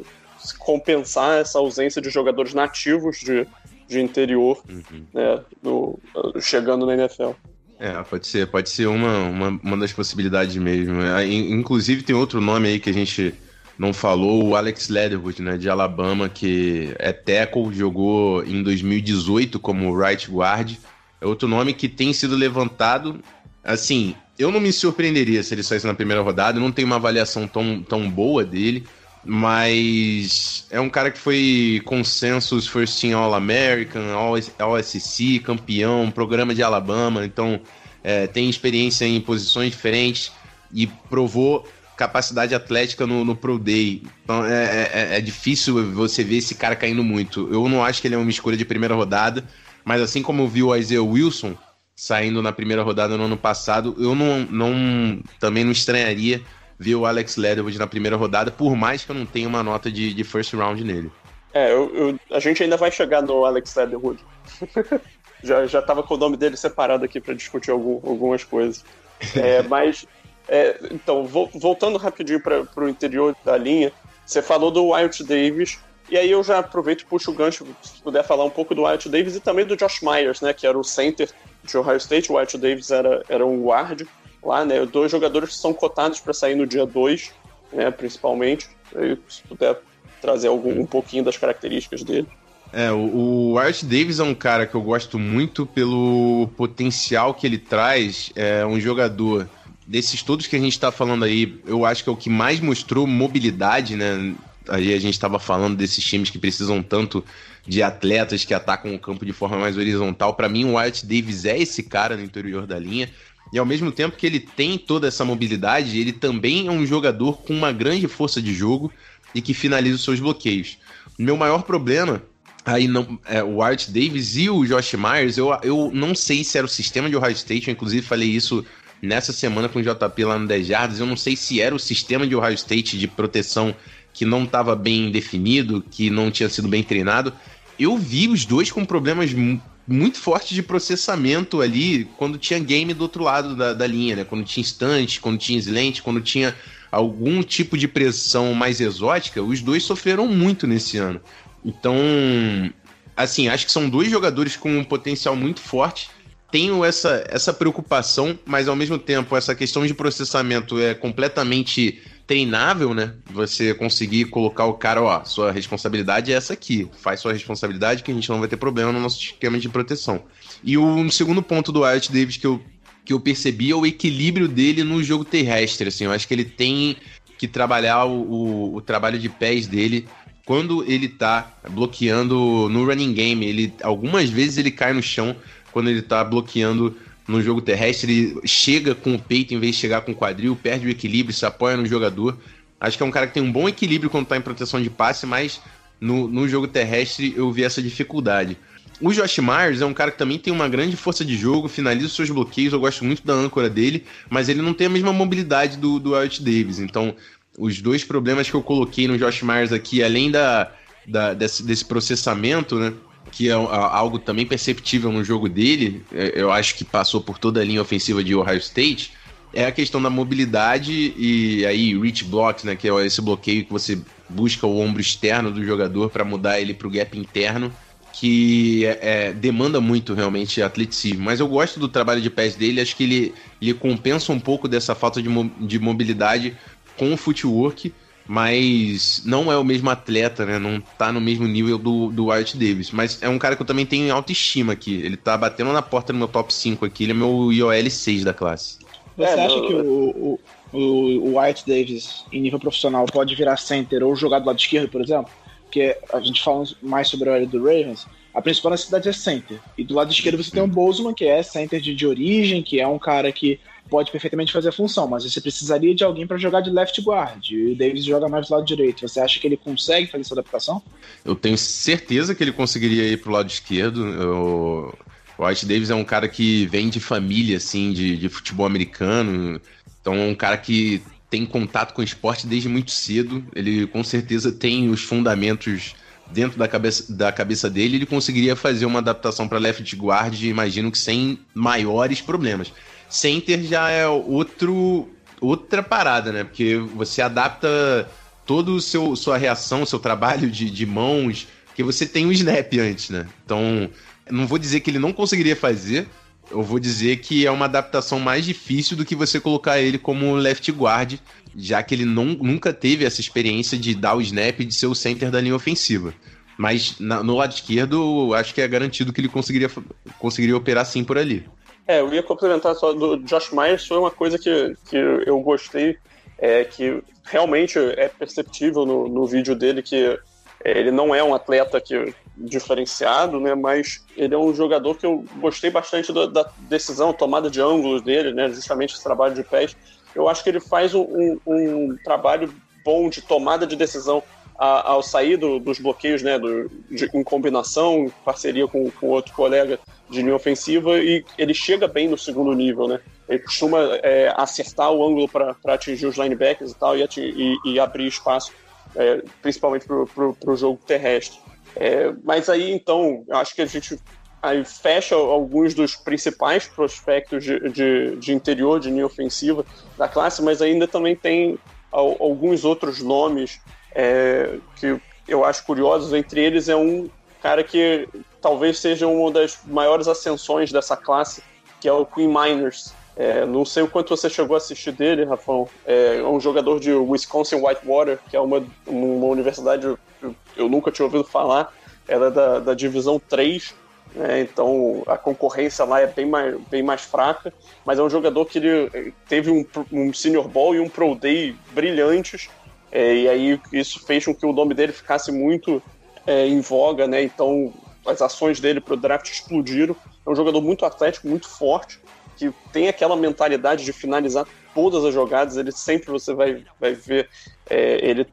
compensar essa ausência de jogadores nativos de, de interior uhum. né, no, chegando na NFL. É, pode ser, pode ser uma, uma, uma das possibilidades mesmo. É, inclusive tem outro nome aí que a gente não falou, o Alex Leatherwood, né, de Alabama, que é tackle, jogou em 2018 como right guard. É outro nome que tem sido levantado. Assim, eu não me surpreenderia se ele saísse na primeira rodada, não tem uma avaliação tão, tão boa dele, mas é um cara que foi consensus First Team All-American, All-SEC, campeão, programa de Alabama, então é, tem experiência em posições diferentes e provou capacidade atlética no, no Pro Day. Então é, é, é, difícil você ver esse cara caindo muito. Eu não acho que ele é uma escolha de primeira rodada, mas assim como eu vi o Isaiah Wilson saindo na primeira rodada no ano passado, eu não, não também não estranharia ver o Alex Leatherwood na primeira rodada, por mais que eu não tenha uma nota de, de first round nele. É, eu, eu, a gente ainda vai chegar no Alex Leatherwood. já, já tava com o nome dele separado aqui para discutir algum, algumas coisas. É, mas, é, então, vo, voltando rapidinho para o interior da linha, você falou do Wyatt Davis, e aí eu já aproveito e puxo o gancho, se puder falar um pouco do Wyatt Davis e também do Josh Myers, né, que era o center de Ohio State, o Wyatt Davis era, era um guard, lá, né? Dois jogadores que são cotados para sair no dia 2, né, principalmente. Se puder trazer algum, um pouquinho das características dele. É, o, o Art Davis é um cara que eu gosto muito pelo potencial que ele traz. É um jogador desses todos que a gente está falando aí, eu acho que é o que mais mostrou mobilidade, né? Aí a gente estava falando desses times que precisam tanto de atletas que atacam o campo de forma mais horizontal. Para mim, o Wyatt Davis é esse cara no interior da linha. E ao mesmo tempo que ele tem toda essa mobilidade, ele também é um jogador com uma grande força de jogo e que finaliza os seus bloqueios. Meu maior problema aí não é o Art Davis e o Josh Myers, eu, eu não sei se era o sistema de Ohio State, eu inclusive falei isso nessa semana com o JP lá no 10 Jardas, eu não sei se era o sistema de Ohio State de proteção que não estava bem definido, que não tinha sido bem treinado. Eu vi os dois com problemas muito forte de processamento ali quando tinha game do outro lado da, da linha, né? Quando tinha instante, quando tinha slant, quando tinha algum tipo de pressão mais exótica, os dois sofreram muito nesse ano. Então, assim, acho que são dois jogadores com um potencial muito forte. Tenho essa, essa preocupação, mas ao mesmo tempo essa questão de processamento é completamente treinável, né? Você conseguir colocar o cara, ó, sua responsabilidade é essa aqui. Faz sua responsabilidade que a gente não vai ter problema no nosso esquema de proteção. E o segundo ponto do Wyatt Davis que eu, que eu percebi é o equilíbrio dele no jogo terrestre, assim. Eu acho que ele tem que trabalhar o, o, o trabalho de pés dele quando ele tá bloqueando no running game. Ele, algumas vezes ele cai no chão quando ele tá bloqueando no jogo terrestre, ele chega com o peito em vez de chegar com o quadril, perde o equilíbrio, se apoia no jogador. Acho que é um cara que tem um bom equilíbrio quando tá em proteção de passe, mas no, no jogo terrestre eu vi essa dificuldade. O Josh Myers é um cara que também tem uma grande força de jogo, finaliza os seus bloqueios, eu gosto muito da âncora dele, mas ele não tem a mesma mobilidade do, do Wyatt Davis. Então, os dois problemas que eu coloquei no Josh Myers aqui, além da, da desse, desse processamento, né? Que é algo também perceptível no jogo dele, é, eu acho que passou por toda a linha ofensiva de Ohio State, é a questão da mobilidade e aí reach blocks, né, que é esse bloqueio que você busca o ombro externo do jogador para mudar ele para o gap interno que é, é, demanda muito realmente atleticismo. Mas eu gosto do trabalho de pés dele, acho que ele, ele compensa um pouco dessa falta de, mo de mobilidade com o footwork, mas não é o mesmo atleta, né? Não tá no mesmo nível do, do Wyatt Davis. Mas é um cara que eu também tenho autoestima aqui. Ele tá batendo na porta no meu top 5 aqui, ele é meu IOL 6 da classe. Você é, acha que o, o, o, o Wyatt Davis, em nível profissional, pode virar center ou jogar do lado esquerdo, por exemplo? porque a gente fala mais sobre a área do Ravens, a principal necessidade é center. E do lado esquerdo você tem o Bozeman, que é center de, de origem, que é um cara que pode perfeitamente fazer a função, mas você precisaria de alguém para jogar de left guard. E o Davis joga mais do lado direito. Você acha que ele consegue fazer essa adaptação? Eu tenho certeza que ele conseguiria ir pro lado esquerdo. Eu... O White Davis é um cara que vem de família, assim, de, de futebol americano. Então é um cara que tem contato com o esporte desde muito cedo. Ele com certeza tem os fundamentos dentro da cabeça, da cabeça dele. Ele conseguiria fazer uma adaptação para left guard, imagino que sem maiores problemas. Center já é outro outra parada, né? Porque você adapta todo o seu sua reação, seu trabalho de, de mãos, que você tem um snap antes, né? Então, não vou dizer que ele não conseguiria fazer, eu vou dizer que é uma adaptação mais difícil do que você colocar ele como left guard, já que ele não, nunca teve essa experiência de dar o snap de ser o center da linha ofensiva. Mas na, no lado esquerdo, acho que é garantido que ele conseguiria, conseguiria operar sim por ali. É, eu ia complementar só do Josh Myers, foi uma coisa que, que eu gostei, é que realmente é perceptível no, no vídeo dele que é, ele não é um atleta que diferenciado, né? Mas ele é um jogador que eu gostei bastante da, da decisão, tomada de ângulos dele, né? Justamente esse trabalho de pés. Eu acho que ele faz um, um, um trabalho bom de tomada de decisão a, ao sair do, dos bloqueios, né? Do, de, em combinação, em parceria com, com outro colega de linha ofensiva e ele chega bem no segundo nível, né? Ele costuma é, acertar o ângulo para atingir os linebackers e tal e, e, e abrir espaço, é, principalmente para o jogo terrestre. É, mas aí, então, acho que a gente aí fecha alguns dos principais prospectos de, de, de interior, de linha ofensiva da classe, mas ainda também tem alguns outros nomes é, que eu acho curiosos. Entre eles é um cara que talvez seja uma das maiores ascensões dessa classe, que é o Queen Miners. É, não sei o quanto você chegou a assistir dele, Rafão. É um jogador de Wisconsin Whitewater, que é uma, uma universidade eu nunca tinha ouvido falar, era da, da divisão 3, né, então a concorrência lá é bem mais, bem mais fraca, mas é um jogador que ele teve um, um Senior Ball e um Pro Day brilhantes, é, e aí isso fez com que o nome dele ficasse muito é, em voga, né, então as ações dele para o draft explodiram. É um jogador muito atlético, muito forte, que tem aquela mentalidade de finalizar todas as jogadas, ele sempre você vai, vai ver é, ele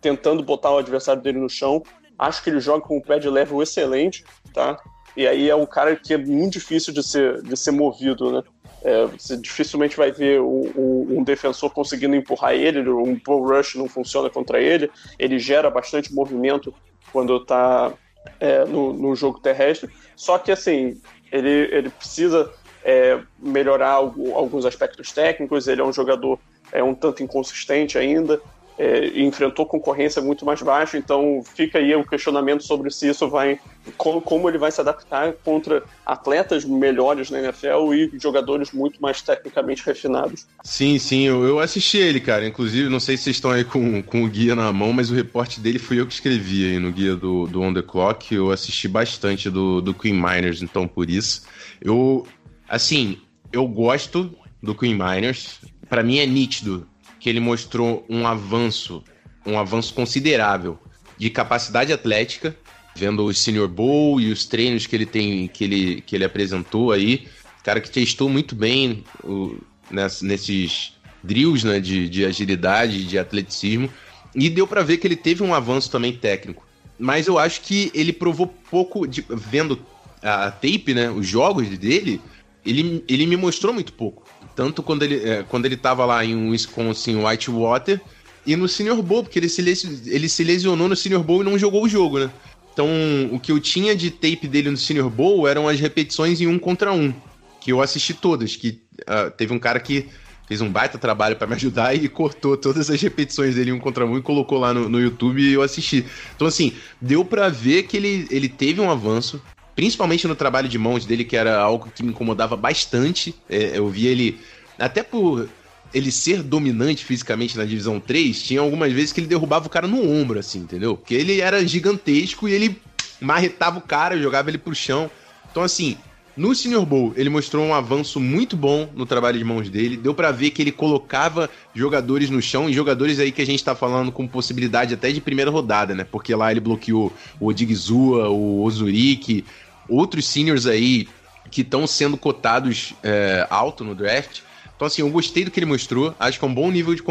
tentando botar o adversário dele no chão. Acho que ele joga com um pé de level excelente, tá? E aí é um cara que é muito difícil de ser, de ser movido, né? É, você dificilmente vai ver um, um, um, defensor conseguindo empurrar ele, um bull rush não funciona contra ele, ele gera bastante movimento quando está é, no, no, jogo terrestre, só que assim, ele, ele precisa é, melhorar alguns aspectos técnicos, ele é um jogador é um tanto inconsistente ainda, é, enfrentou concorrência muito mais baixa, então fica aí o questionamento sobre se isso vai. como, como ele vai se adaptar contra atletas melhores na NFL e jogadores muito mais tecnicamente refinados. Sim, sim, eu, eu assisti ele, cara. Inclusive, não sei se vocês estão aí com, com o guia na mão, mas o reporte dele fui eu que escrevi aí no guia do, do On The Clock. Eu assisti bastante do, do Queen Miners, então por isso. Eu, assim, eu gosto do Queen Miners. Para mim é nítido que ele mostrou um avanço, um avanço considerável de capacidade atlética, vendo o Senior Bowl e os treinos que ele tem, que ele, que ele apresentou aí. cara que testou muito bem o, ness- nesses drills né, de, de agilidade, de atleticismo, e deu pra ver que ele teve um avanço também técnico. Mas eu acho que ele provou pouco, de- vendo a tape, né, os jogos dele, ele, ele me mostrou muito pouco. Tanto quando ele, é, quando ele tava lá em Wisconsin Whitewater e no Senior Bowl, porque ele se, ele se lesionou no Senior Bowl e não jogou o jogo, né? Então, o que eu tinha de tape dele no Senior Bowl eram as repetições em um contra um, que eu assisti todas, que ah, teve um cara que fez um baita trabalho pra me ajudar e cortou todas as repetições dele um contra um e colocou lá no, no YouTube e eu assisti. Então, assim, deu pra ver que ele, ele teve um avanço, principalmente no trabalho de mãos dele, que era algo que me incomodava bastante. É, eu via ele, até por ele ser dominante fisicamente na divisão 3, tinha algumas vezes que ele derrubava o cara no ombro, assim, entendeu? Porque ele era gigantesco e ele marretava o cara, jogava ele pro chão. Então, assim, no Senior Bowl, ele mostrou um avanço muito bom no trabalho de mãos dele. Deu pra ver que ele colocava jogadores no chão, e jogadores aí que a gente tá falando com possibilidade até de primeira rodada, né? Porque lá ele bloqueou o Odigizua, o Ozurik, outros seniors aí que estão sendo cotados é, alto no draft. Então, assim, eu gostei do que ele mostrou. Acho que é um bom nível de,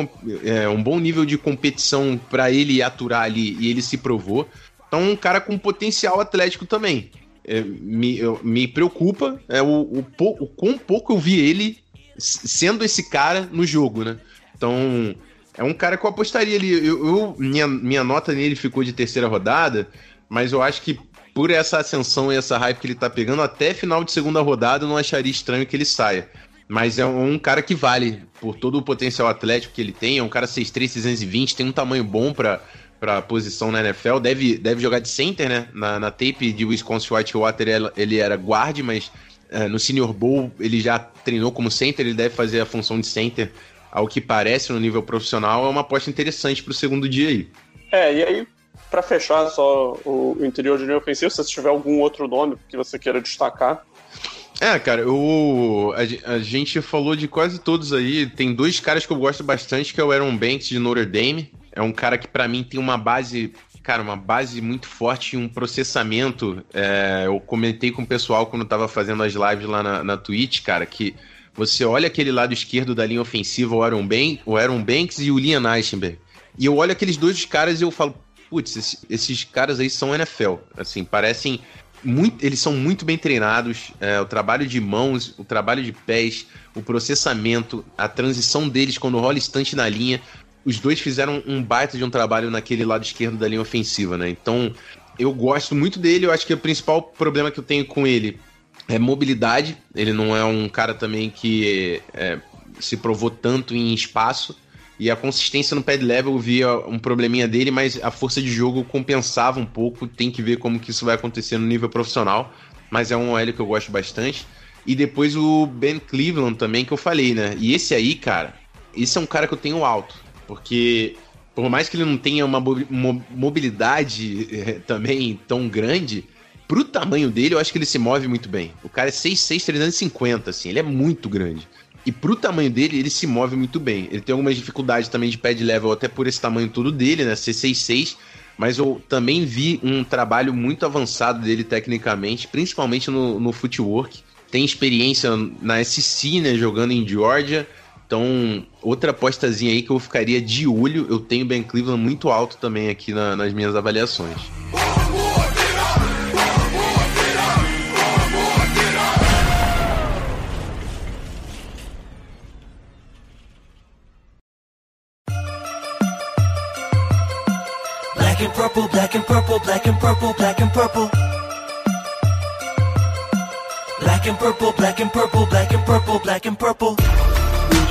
é, um bom nível de competição pra ele aturar ali e ele se provou. Então, um cara com potencial atlético também. É, me, eu- me preocupa é, o, o, o quão pouco eu vi ele sendo esse cara no jogo, né? Então, é um cara que eu apostaria ali. Eu, eu- minha, minha nota nele ficou de terceira rodada, mas eu acho que por essa ascensão e essa hype que ele tá pegando, até final de segunda rodada eu não acharia estranho que ele saia. Mas é um cara que vale por todo o potencial atlético que ele tem. É um cara 6'3, 620, tem um tamanho bom pra, pra posição na NFL. Deve, deve jogar de center, né? Na, na tape de Wisconsin Whitewater ele- era guard, mas é, no Senior Bowl ele já treinou como center. Ele deve fazer a função de center, ao que parece, no nível profissional. É uma aposta interessante pro segundo dia aí. É, e aí, pra fechar só o o interior de linha ofensiva, se você tiver algum outro nome que você queira destacar. É, cara, eu, a, a gente falou de quase todos aí. Tem dois caras que eu gosto bastante, que é o Aaron Banks de Notre Dame. É um cara que pra mim tem uma base, cara, uma base muito forte e um processamento. É, eu comentei com o pessoal quando eu tava fazendo as lives lá na, na Twitch, cara, que você olha aquele lado esquerdo da linha ofensiva, o Aaron, Ban o Aaron Banks e o Liam Eichenberg. E eu olho aqueles dois caras e eu falo, putz, esses, esses caras aí são NFL. Assim, parecem muito, eles são muito bem treinados. é, o trabalho de mãos, o trabalho de pés, o processamento, a transição deles quando rola instante na linha. Os dois fizeram um baita de um trabalho naquele lado esquerdo da linha ofensiva, né? Então, eu gosto muito dele. Eu acho que o principal problema que eu tenho com ele é mobilidade. Ele não é um cara também que é, se provou tanto em espaço. E a consistência no pad level eu via um probleminha dele, mas a força de jogo compensava um pouco. Tem que ver como que isso vai acontecer no nível profissional. Mas é um OL que eu gosto bastante. E depois o Ben Cleveland também, que eu falei, né? E esse aí, cara, esse é um cara que eu tenho alto. Porque por mais que ele não tenha uma mo- mo- mobilidade eh, também tão grande, pro tamanho dele, eu acho que ele se move muito bem. O cara é 6'6", 350, assim, ele é muito grande. E pro tamanho dele, ele se move muito bem. Ele tem algumas dificuldades também de pad level, até por esse tamanho todo dele, né? Ser 6'6", mas eu também vi um trabalho muito avançado dele tecnicamente, principalmente no, no footwork. Tem experiência na SC, né? Jogando em Georgia. Então, outra apostazinha aí que eu ficaria de olho. Eu tenho Ben Cleveland muito alto também aqui na- nas minhas avaliações. Black and purple, black and purple, black and purple, black and purple. Black and purple, black and purple, black and purple, black and purple.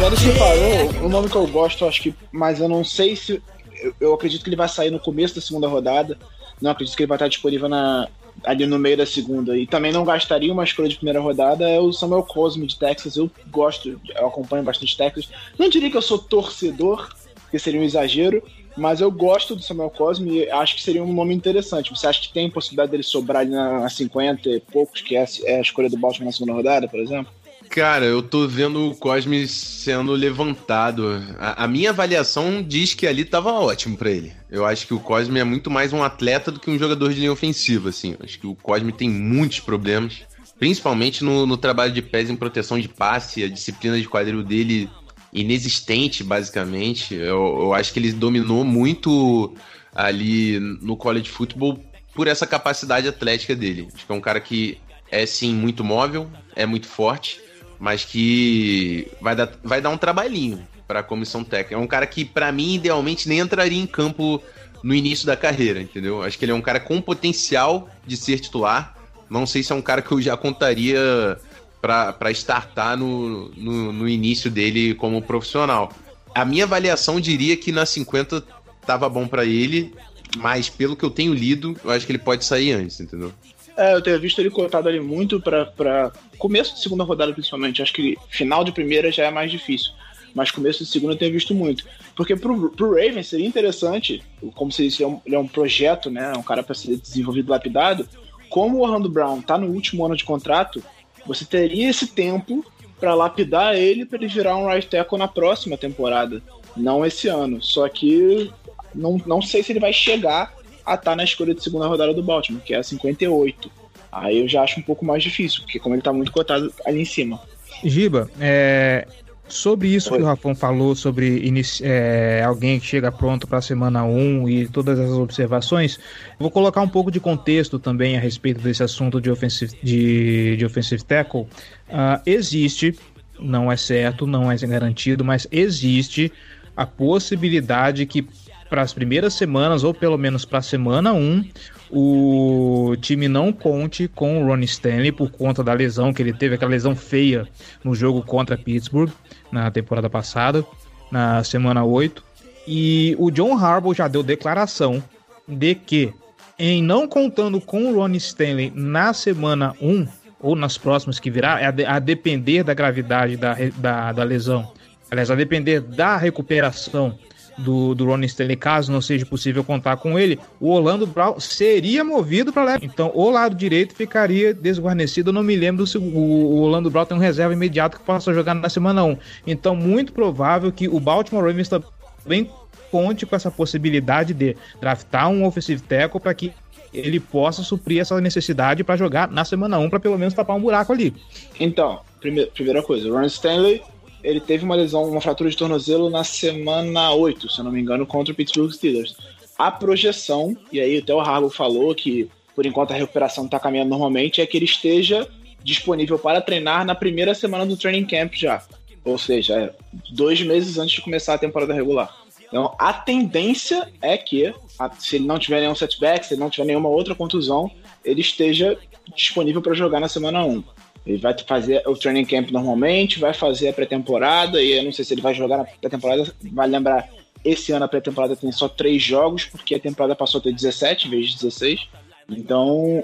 Jared separou o nome que eu gosto, acho que, mas eu não sei se. Eu, eu acredito que ele vai sair no começo da segunda rodada. Não acredito que ele vai estar disponível na, ali no meio da segunda. E também não gastaria uma escolha de primeira rodada. É o Samuel Cosme de Texas. Eu gosto, eu acompanho bastante Texas. Não diria que eu sou torcedor, porque seria um exagero. Mas eu gosto do Samuel Cosme e acho que seria um nome interessante. Você acha que tem possibilidade dele sobrar ali na, na 50 e poucos, que é, é a escolha do Baltimore na segunda rodada, por exemplo? Cara, eu tô vendo o Cosme sendo levantado. A, a minha avaliação diz que ali tava ótimo pra ele. Eu acho que o Cosme é muito mais um atleta do que um jogador de linha ofensiva, assim. Eu Acho que o Cosme tem muitos problemas. principalmente no, no trabalho de pés em proteção de passe, a disciplina de quadril dele inexistente, basicamente. Eu, eu acho que ele dominou muito ali no college football por essa capacidade atlética dele. Acho que é um cara que é sim muito móvel, é muito forte, mas que vai dar, vai dar um trabalhinho para a comissão técnica. É um cara que, para mim, idealmente nem entraria em campo no início da carreira, entendeu? Acho que ele é um cara com potencial de ser titular. Não sei se é um cara que eu já contaria para startar no, no, no, início dele como profissional. A minha avaliação diria que na 50 tava bom para ele, mas pelo que eu tenho lido, eu acho que ele pode sair antes, entendeu? É, eu tenho visto ele cotado ali muito para começo de segunda rodada, principalmente. Acho que final de primeira já é mais difícil. Mas começo de segunda eu tenho visto muito. Porque pro, pro Ravens seria interessante, como se ele é um, ele é um projeto, né? Um cara para ser desenvolvido lapidado. Como o Orlando Brown tá no último ano de contrato, você teria esse tempo para lapidar ele para ele virar um right tackle na próxima temporada, não esse ano. Só que não, não sei se ele vai chegar a estar tá na escolha de segunda rodada do Baltimore, que é a 58. Aí eu já acho um pouco mais difícil, porque como ele está muito cotado ali em cima. Giba, é, Sobre isso Oi. que o Rafão falou, sobre é, alguém que chega pronto para a semana 1 e todas as observações, vou colocar um pouco de contexto também a respeito desse assunto de offensive, de, de offensive tackle. Uh, existe, não é certo, não é garantido, mas existe a possibilidade que para as primeiras semanas, ou pelo menos para a semana 1, o time não conte com o Ronnie Stanley por conta da lesão que ele teve, aquela lesão feia no jogo contra Pittsburgh na temporada passada, na semana 8. E o John Harbaugh já deu declaração de que, em não contando com o Ronnie Stanley na semana 1, ou nas próximas que virá, é a, depender da gravidade da, da, da lesão, aliás, a depender da recuperação do, do Ronnie Stanley, caso não seja possível contar com ele, o Orlando Brown seria movido para left. Então, o lado direito ficaria desguarnecido. Eu não me lembro se o, o Orlando Brown tem um reserva imediato que possa jogar na semana 1. Então, muito provável que o Baltimore Ravens também conte com essa possibilidade de draftar um offensive tackle para que ele possa suprir essa necessidade para jogar na semana 1 para pelo menos tapar um buraco ali. Então, primeira, primeira coisa, o Ron Stanley ele teve uma lesão, uma fratura de tornozelo na semana 8, se eu não me engano, contra o Pittsburgh Steelers. A projeção, e aí até o Harbaugh falou que por enquanto a recuperação está caminhando normalmente, é que ele esteja disponível para treinar na primeira semana do training camp já. Ou seja, é dois meses antes de começar a temporada regular. Então, a tendência é que, se ele não tiver nenhum setback, se ele não tiver nenhuma outra contusão, ele esteja disponível para jogar na semana 1. Ele vai fazer o training camp normalmente, vai fazer a pré-temporada, e eu não sei se ele vai jogar na pré-temporada. Vai lembrar, esse ano a pré-temporada tem só três jogos, porque a temporada passou a ter 17 em vez de 16. Então,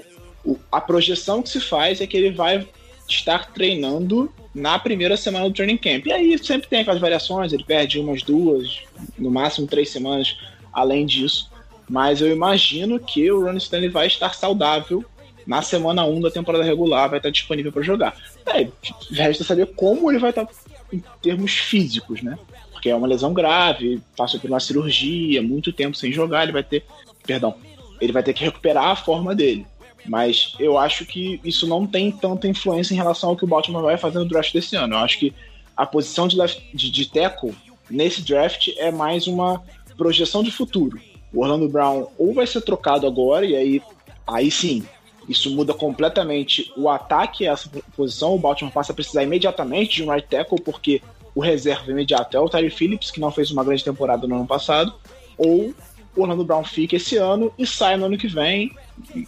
a projeção que se faz é que ele vai estar treinando na primeira semana do training camp. E aí sempre tem aquelas variações, ele perde umas duas, no máximo três semanas além disso. Mas eu imagino que o Ron Stanley vai estar saudável na semana 1 da temporada regular vai estar disponível para jogar. É, resta saber como ele vai estar em termos físicos, né? Porque é uma lesão grave, passou por uma cirurgia, muito tempo sem jogar, ele vai ter, perdão, ele vai ter que recuperar a forma dele. Mas eu acho que isso não tem tanta influência em relação ao que o Baltimore vai fazer no draft desse ano. Eu acho que a posição de, left, de, de tackle nesse draft é mais uma projeção de futuro. O Orlando Brown ou vai ser trocado agora, e aí, aí sim, isso muda completamente o ataque a essa posição. O Baltimore passa a precisar imediatamente de um right tackle, porque o reserva imediato é o Tyree Phillips, que não fez uma grande temporada no ano passado, ou o Orlando Brown fica esse ano e sai no ano que vem.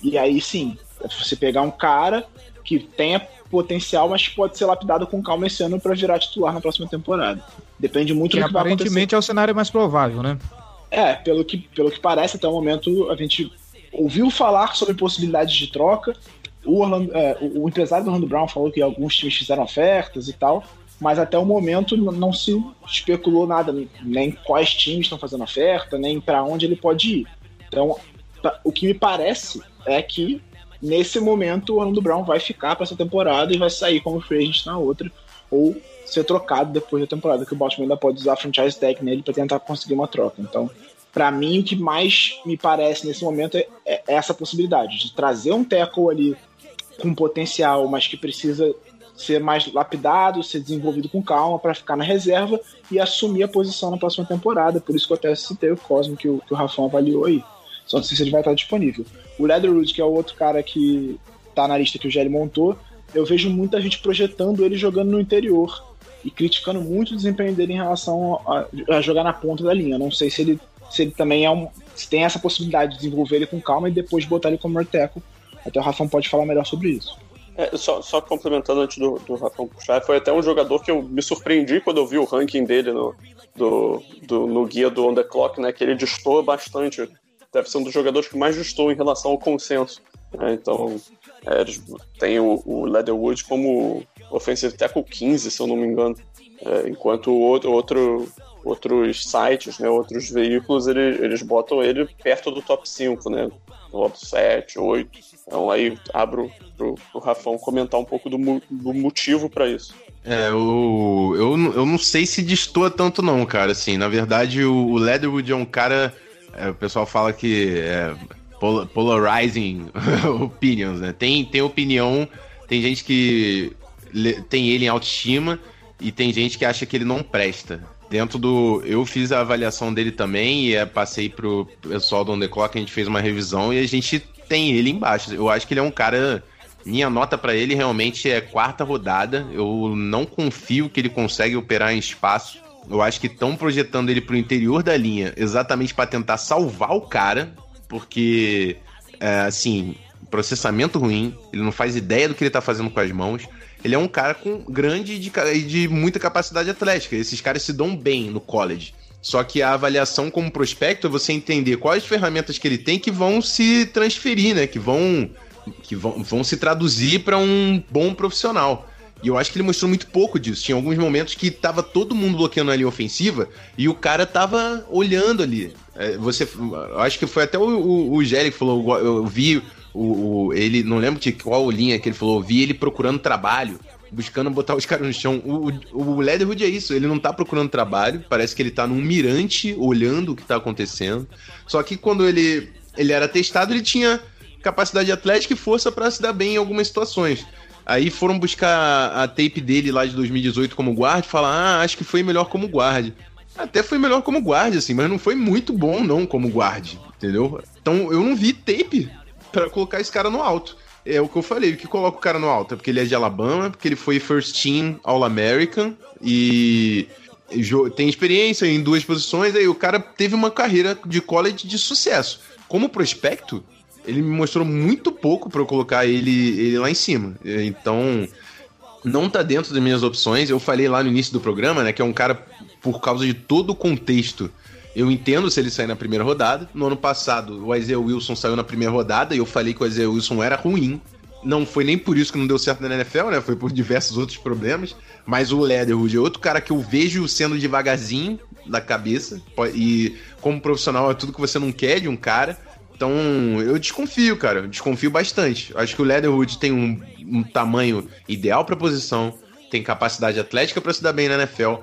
E aí sim, você pegar um cara que tenha potencial, mas pode ser lapidado com calma esse ano para virar titular na próxima temporada. Depende muito que do que vai acontecer. Aparentemente é o cenário mais provável, né? É, pelo que, pelo que parece até o momento, a gente ouviu falar sobre possibilidades de troca. O, Orlando, é, o, empresário do Orlando Brown falou que alguns times fizeram ofertas e tal, mas até o momento não se especulou nada, nem quais times estão fazendo oferta, nem para onde ele pode ir. Então, o que me parece é que nesse momento o Orlando Brown vai ficar para essa temporada e vai sair como free agent na outra, ou ser trocado depois da temporada, que o Baltimore ainda pode usar franchise tag nele para tentar conseguir uma troca. Então, para mim, o que mais me parece nesse momento é, é, essa possibilidade de trazer um tackle ali com potencial, mas que precisa ser mais lapidado, ser desenvolvido com calma para ficar na reserva e assumir a posição na próxima temporada. Por isso que eu até citei o Cosmo que o, que o Rafão avaliou aí. Só não sei se ele vai estar disponível. O Leatherwood, que é o outro cara que tá na lista que o Gelli montou, eu vejo muita gente projetando ele jogando no interior e criticando muito o desempenho dele em relação a, a jogar na ponta da linha. Não sei se ele, se ele também é um, se tem essa possibilidade de desenvolver ele com calma e depois botar ele como Merteco. Até o Rafão pode falar melhor sobre isso. É, só, só, complementando antes do, do Rafão puxar, foi até um jogador que eu me surpreendi quando eu vi o ranking dele no, do, do, no guia do On The Clock, né? Que ele destoa bastante. Deve ser um dos jogadores que mais destoa em relação ao consenso. Né, então, é, tem o, o Leatherwood como Offensive Tackle 15, se eu não me engano. É, enquanto o outro, outro, outros sites, né, outros veículos, ele, eles botam ele perto do top 5, né? Top 7, 8. Então aí abro pro, pro Rafão comentar um pouco do, do motivo para isso. É, o, eu, eu não sei se destoa tanto não, cara, assim, na verdade o, o Leatherwood é um cara, é, o pessoal fala que é polarizing opinions, né, tem, tem opinião, tem gente que tem ele em autoestima e tem gente que acha que ele não presta. Dentro do. Eu fiz a avaliação dele também e é, passei pro pessoal do On The Clock, a gente fez uma revisão e a gente tem ele embaixo. Eu acho que ele é um cara. Minha nota para ele realmente é quarta rodada. Eu não confio que ele consegue operar em espaço. Eu acho que estão projetando ele pro interior da linha exatamente para tentar salvar o cara, porque, é, assim, processamento ruim, ele não faz ideia do que ele tá fazendo com as mãos ele é um cara com grande e de, de muita capacidade atlética. Esses caras se dão bem no college. Só que a avaliação como prospecto é você entender quais ferramentas que ele tem que vão se transferir, né? Que vão, que vão, vão se traduzir para um bom profissional. E eu acho que ele mostrou muito pouco disso. Tinha alguns momentos que tava todo mundo bloqueando a linha ofensiva e o cara tava olhando ali. É, você, eu acho que foi até o, o, o Jerry que falou, eu vi o, o, ele, não lembro de qual linha que ele falou, vi ele procurando trabalho, buscando botar os caras no chão. O, o, o Leatherwood é isso, ele não tá procurando trabalho, parece que ele tá num mirante olhando o que tá acontecendo. Só que quando ele, ele era testado, ele tinha capacidade atlética e força para se dar bem em algumas situações. Aí foram buscar a tape dele lá de 2018 como guarda e falar: ah, acho que foi melhor como guarda. Até foi melhor como guarda, assim, mas não foi muito bom, não, como guarda, entendeu? Então eu não vi tape para colocar esse cara no alto. É o que eu falei, o que coloca o cara no alto é porque ele é de Alabama, porque ele foi first team All-American e tem experiência em duas posições, aí o cara teve uma carreira de college de sucesso. Como prospecto, ele me mostrou muito pouco para eu colocar ele, ele lá em cima. Então, não tá dentro das minhas opções. Eu falei lá no início do programa, né, que é um cara por causa de todo o contexto eu entendo se ele sair na primeira rodada. No ano passado, o Isaiah Wilson saiu na primeira rodada e eu falei que o Isaiah Wilson era ruim. Não foi nem por isso que não deu certo na NFL, né? Foi por diversos outros problemas. Mas o Leatherwood é outro cara que eu vejo sendo devagarzinho da cabeça. E como profissional é tudo que você não quer de um cara. Então eu desconfio, cara. Eu desconfio bastante. Acho que o Leatherwood tem um, um tamanho ideal para posição, tem capacidade atlética para se dar bem na NFL,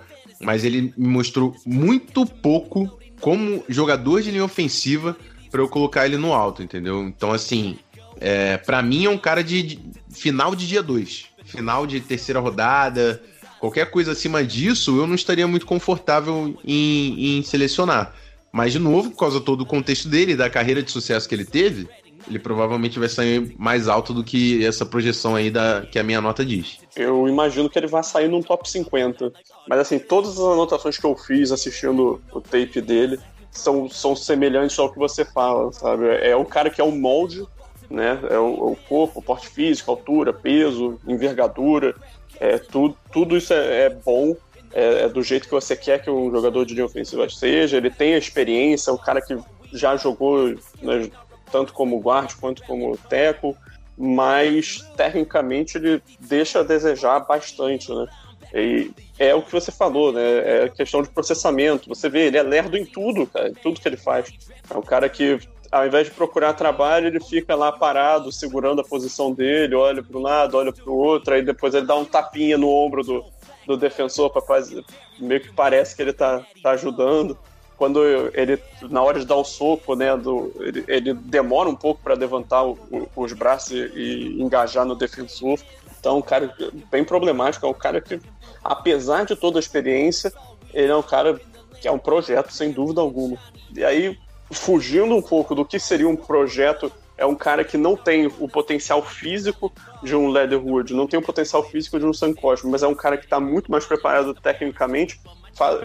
mas ele me mostrou muito pouco como jogador de linha ofensiva para eu colocar ele no alto, entendeu? Então, assim, é, para mim é um cara de, de final de dia 2, final de terceira rodada, qualquer coisa acima disso, eu não estaria muito confortável em, em selecionar. Mas, de novo, por causa todo o contexto dele, da carreira de sucesso que ele teve, ele provavelmente vai sair mais alto do que essa projeção aí da, que a minha nota diz. Eu imagino que ele vai sair num top 50. Mas assim, todas as anotações que eu fiz assistindo o tape dele são, são semelhantes ao que você fala, sabe? É o cara que é o molde, né? É o, o corpo, o porte físico, altura, peso, envergadura. É, tudo, tudo isso é, é bom. É, é, do jeito que você quer que um jogador de linha ofensiva seja. Ele tem a experiência, é o cara que já jogou né, tanto como guard quanto como teco, mas tecnicamente ele deixa a desejar bastante, né? E é o que você falou, né? É questão de processamento. Você vê, ele é lerdo em tudo, cara, em tudo que ele faz. É um cara que, ao invés de procurar trabalho, ele fica lá parado, segurando a posição dele, olha para um lado, olha para o outro, aí depois ele dá um tapinha no ombro do, do defensor para fazer. meio que parece que ele tá, tá ajudando. Quando ele, na hora de dar o soco, né, do, ele, ele demora um pouco para levantar o, o, os braços e, e, engajar no defensor. Então, um cara bem problemático, é um cara que, apesar de toda a experiência, ele é um cara que é um projeto, sem dúvida alguma. E aí, fugindo um pouco do que seria um projeto, é um cara que não tem o potencial físico de um Leatherwood, não tem o potencial físico de um Sam Cosme, mas é um cara que está muito mais preparado tecnicamente.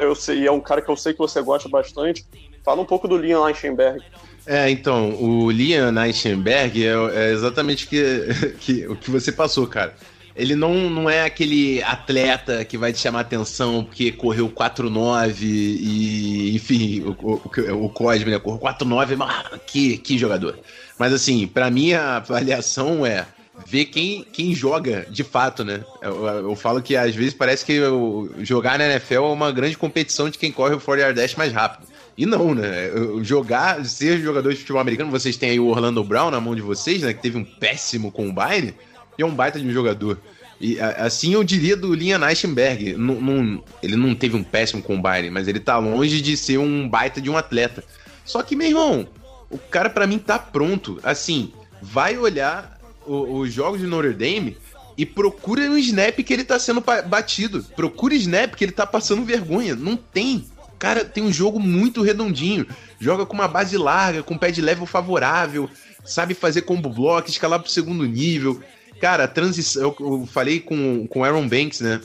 Eu sei, é um cara que eu sei que você gosta bastante. Fala um pouco do Liam Leichenberg. É, então, o Liam Leichenberg é, é exatamente que, que, o que você passou, cara. Ele não, não é aquele atleta que vai te chamar atenção porque correu 4-9 e, enfim, o, o, o Cosme, né? Correu 4-9, mas que, que jogador. Mas, assim, para mim a avaliação é ver quem, quem joga de fato, né? Eu, eu, falo que às vezes parece que eu, jogar na NFL é uma grande competição de quem corre o 40 yard dash mais rápido. E não, né? Jogar, ser jogador de futebol americano, vocês têm aí o Orlando Brown na mão de vocês, né? Que teve um péssimo combine e é um baita de um jogador. E assim eu diria do Liam Eichenberg. ele não teve um péssimo combine, mas ele tá longe de ser um baita de um atleta. Só que, meu irmão, o cara para mim tá pronto. Assim, vai olhar os jogos de Notre Dame e procura no snap que ele tá sendo batido. Procura snap que ele tá passando vergonha. Não tem. Cara, tem um jogo muito redondinho. Joga com uma base larga, com pé de level favorável, sabe fazer combo block, escalar pro segundo nível. Cara, a transição. Eu, falei com o Aaron Banks, né?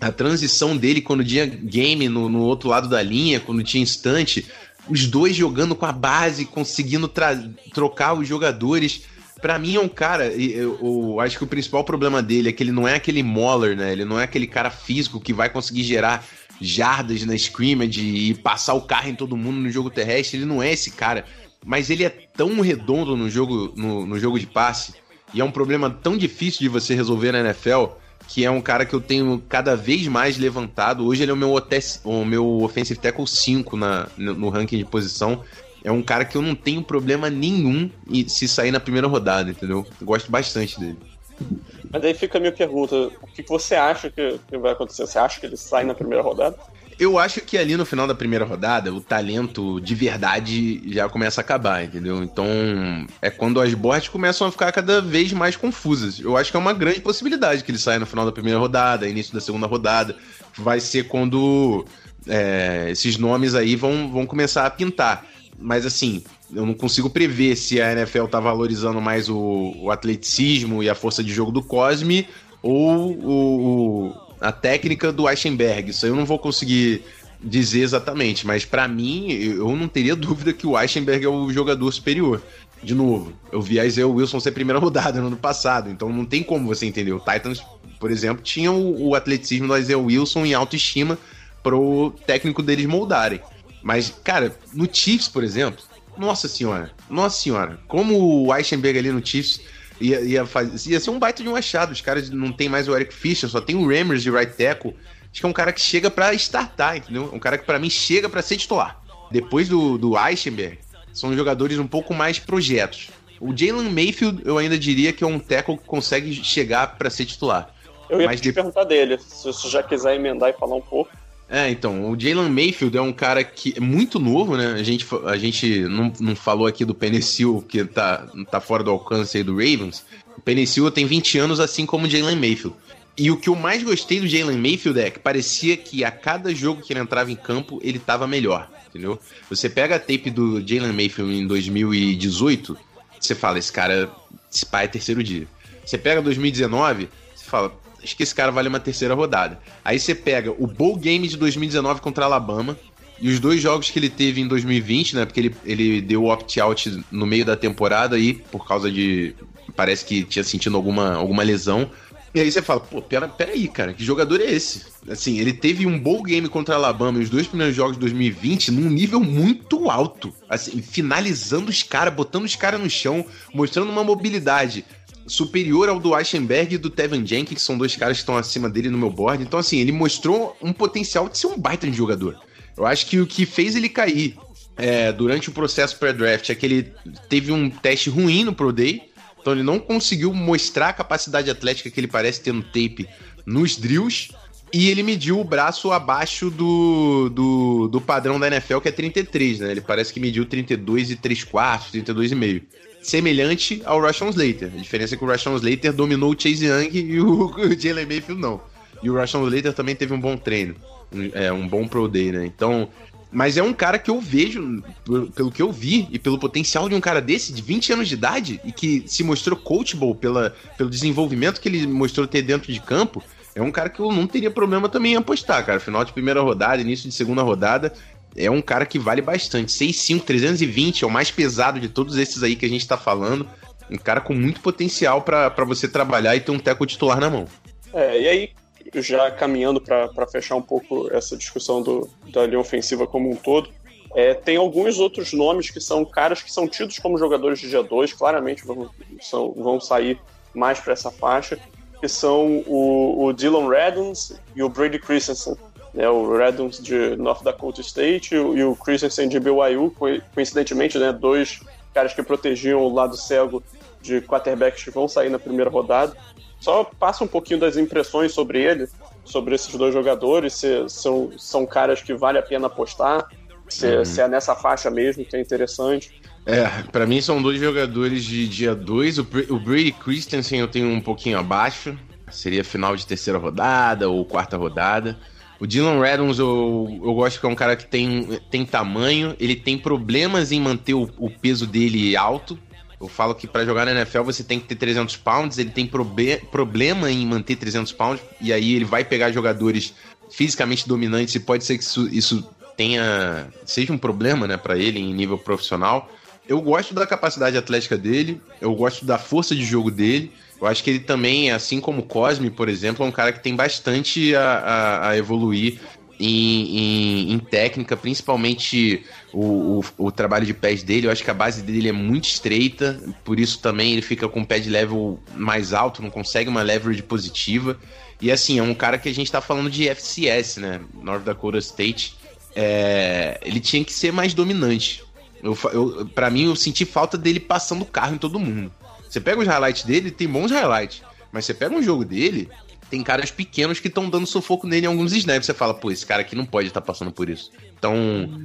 A transição dele quando tinha game no, no outro lado da linha, quando tinha instante, os dois jogando com a base, conseguindo trocar os jogadores para mim é um cara, eu, eu, acho que o principal problema dele é que ele não é aquele mauler, né? Ele não é aquele cara físico que vai conseguir gerar jardas na scrimmage e passar o carro em todo mundo no jogo terrestre. Ele não é esse cara. Mas ele é tão redondo no jogo, no, no jogo de passe e é um problema tão difícil de você resolver na NFL que é um cara que eu tenho cada vez mais levantado. Hoje ele é o meu, o meu offensive tackle 5 na, no ranking de posição é um cara que eu não tenho problema nenhum em se sair na primeira rodada, entendeu? Eu gosto bastante dele. Mas aí fica a minha pergunta: o que você acha que, vai acontecer? Você acha que ele sai na primeira rodada? Eu acho que ali no final da primeira rodada, o talento de verdade já começa a acabar, entendeu? Então, é quando as boards começam a ficar cada vez mais confusas. Eu acho que é uma grande possibilidade que ele saia no final da primeira rodada, início da segunda rodada. Vai ser quando é, esses nomes aí vão, vão começar a pintar. Mas assim, eu não consigo prever se a NFL tá valorizando mais o, o atleticismo e a força de jogo do Cosme ou o, o, a técnica do Eichenberg. Isso eu não vou conseguir dizer exatamente, mas para mim, eu não teria dúvida que o Eichenberg é o jogador superior. De novo, eu vi a Isaiah Wilson ser primeira rodada no ano passado, então não tem como você entender. O Titans, por exemplo, tinha o, o atleticismo do Isaiah Wilson em autoestima pro técnico deles moldarem. Mas, cara, no Chiefs, por exemplo, nossa senhora, nossa senhora, como o Eichenberg ali no Chiefs ia, ia, fazer, ia ser um baita de um achado. Os caras não tem mais o Eric Fischer, só tem o Rammers de right tackle. Acho que é um cara que chega para startar, entendeu? Um cara que para mim chega para ser titular. Depois do, do Eichenberg, são jogadores um pouco mais projetos. O Jalen Mayfield, eu ainda diria que é um tackle que consegue chegar para ser titular. Eu ia Mas te de... perguntar dele, se você já quiser emendar e falar um pouco. É, então, o Jalen Mayfield é um cara que é muito novo, né? A gente, a gente não, não falou aqui do Penicil, que tá, tá fora do alcance aí do Ravens. O Penicil tem 20 anos, assim como o Jalen Mayfield. E o que eu mais gostei do Jalen Mayfield é que parecia que a cada jogo que ele entrava em campo, ele tava melhor, entendeu? Você pega a tape do Jalen Mayfield em 2018, você fala, esse cara, esse pai é terceiro dia. Você pega 2019, você fala, acho que esse cara vale uma terceira rodada. Aí você pega o Bowl Game de 2019 contra Alabama e os dois jogos que ele teve em 2020, né? Porque ele, ele deu opt-out no meio da temporada aí, por causa de. Parece que tinha sentido alguma, alguma lesão. E aí você fala, pô, pera, pera aí, cara, que jogador é esse? Assim, ele teve um bowl game contra Alabama os dois primeiros jogos de 2020 num nível muito alto. Assim, finalizando os caras, botando os caras no chão, mostrando uma mobilidade superior ao do Eichenberg e do Tevin Jenkins, que são dois caras que estão acima dele no meu board. Então, assim, ele mostrou um potencial de ser um baita de jogador. Eu acho que o que fez ele cair é, durante o processo pré-draft é que ele teve um teste ruim no Pro Day, então ele não conseguiu mostrar a capacidade atlética que ele parece ter no tape nos drills. E ele mediu o braço abaixo do, do, do padrão da NFL, que é 33, né? Ele parece que mediu 32 e 3 quartos, 32 e meio. Semelhante ao Russian Slater. A diferença é que o Russian Slater dominou o Chase Young e o, o Jalen Mayfield não. E o Russian Slater também teve um bom treino. Um, é, um bom pro day, né? Então, mas é um cara que eu vejo, pelo que eu vi, e pelo potencial de um cara desse, de 20 anos de idade, e que se mostrou coachable pela, pelo desenvolvimento que ele mostrou ter dentro de campo, é um cara que eu não teria problema também em apostar, cara. Final de primeira rodada, início de segunda rodada, é um cara que vale bastante. 6'5, 320, é o mais pesado de todos esses aí que a gente tá falando. Um cara com muito potencial para você trabalhar e ter um teco titular na mão. É, e aí, já caminhando para fechar um pouco essa discussão do, da linha ofensiva como um todo, é, tem alguns outros nomes que são caras que são tidos como jogadores de dia 2, claramente vão, são, vão sair mais para essa faixa, que são o, o Dylan Redons e o Brady Christensen. Né, o Redons de North Dakota State e o, e o Christensen de BYU, coincidentemente, né, dois caras que protegiam o lado cego de quarterbacks que vão sair na primeira rodada. Só passa um pouquinho das impressões sobre ele, sobre esses dois jogadores, se são, são caras que vale a pena apostar, se, uhum. se é nessa faixa mesmo, que é interessante. É, para mim são dois jogadores de dia 2. O, o Brady Christensen eu tenho um pouquinho abaixo. Seria final de terceira rodada ou quarta rodada. O Dylan Redons eu, eu gosto que é um cara que tem, tem tamanho, ele tem problemas em manter o, o peso dele alto. Eu falo que para jogar na NFL você tem que ter 300 pounds, ele tem probe problema em manter 300 pounds, e aí ele vai pegar jogadores fisicamente dominantes e pode ser que isso, isso tenha seja um problema né, para ele em nível profissional. Eu gosto da capacidade atlética dele, eu gosto da força de jogo dele. Eu acho que ele também, assim como o Cosme, por exemplo, é um cara que tem bastante a, a, a evoluir em, em, em, técnica, principalmente o, o, o, trabalho de pés dele. Eu acho que a base dele é muito estreita, por isso também ele fica com o pé de level mais alto, não consegue uma leverage positiva. E assim, é um cara que a gente tá falando de FCS, né? North Dakota State. É, ele tinha que ser mais dominante. Eu, eu, pra mim, eu senti falta dele passando carro em todo mundo. Você pega os highlights dele, tem bons highlights. Mas você pega um jogo dele, tem caras pequenos que estão dando sufoco nele em alguns snaps. Você fala, pô, esse cara aqui não pode estar tá passando por isso. Então,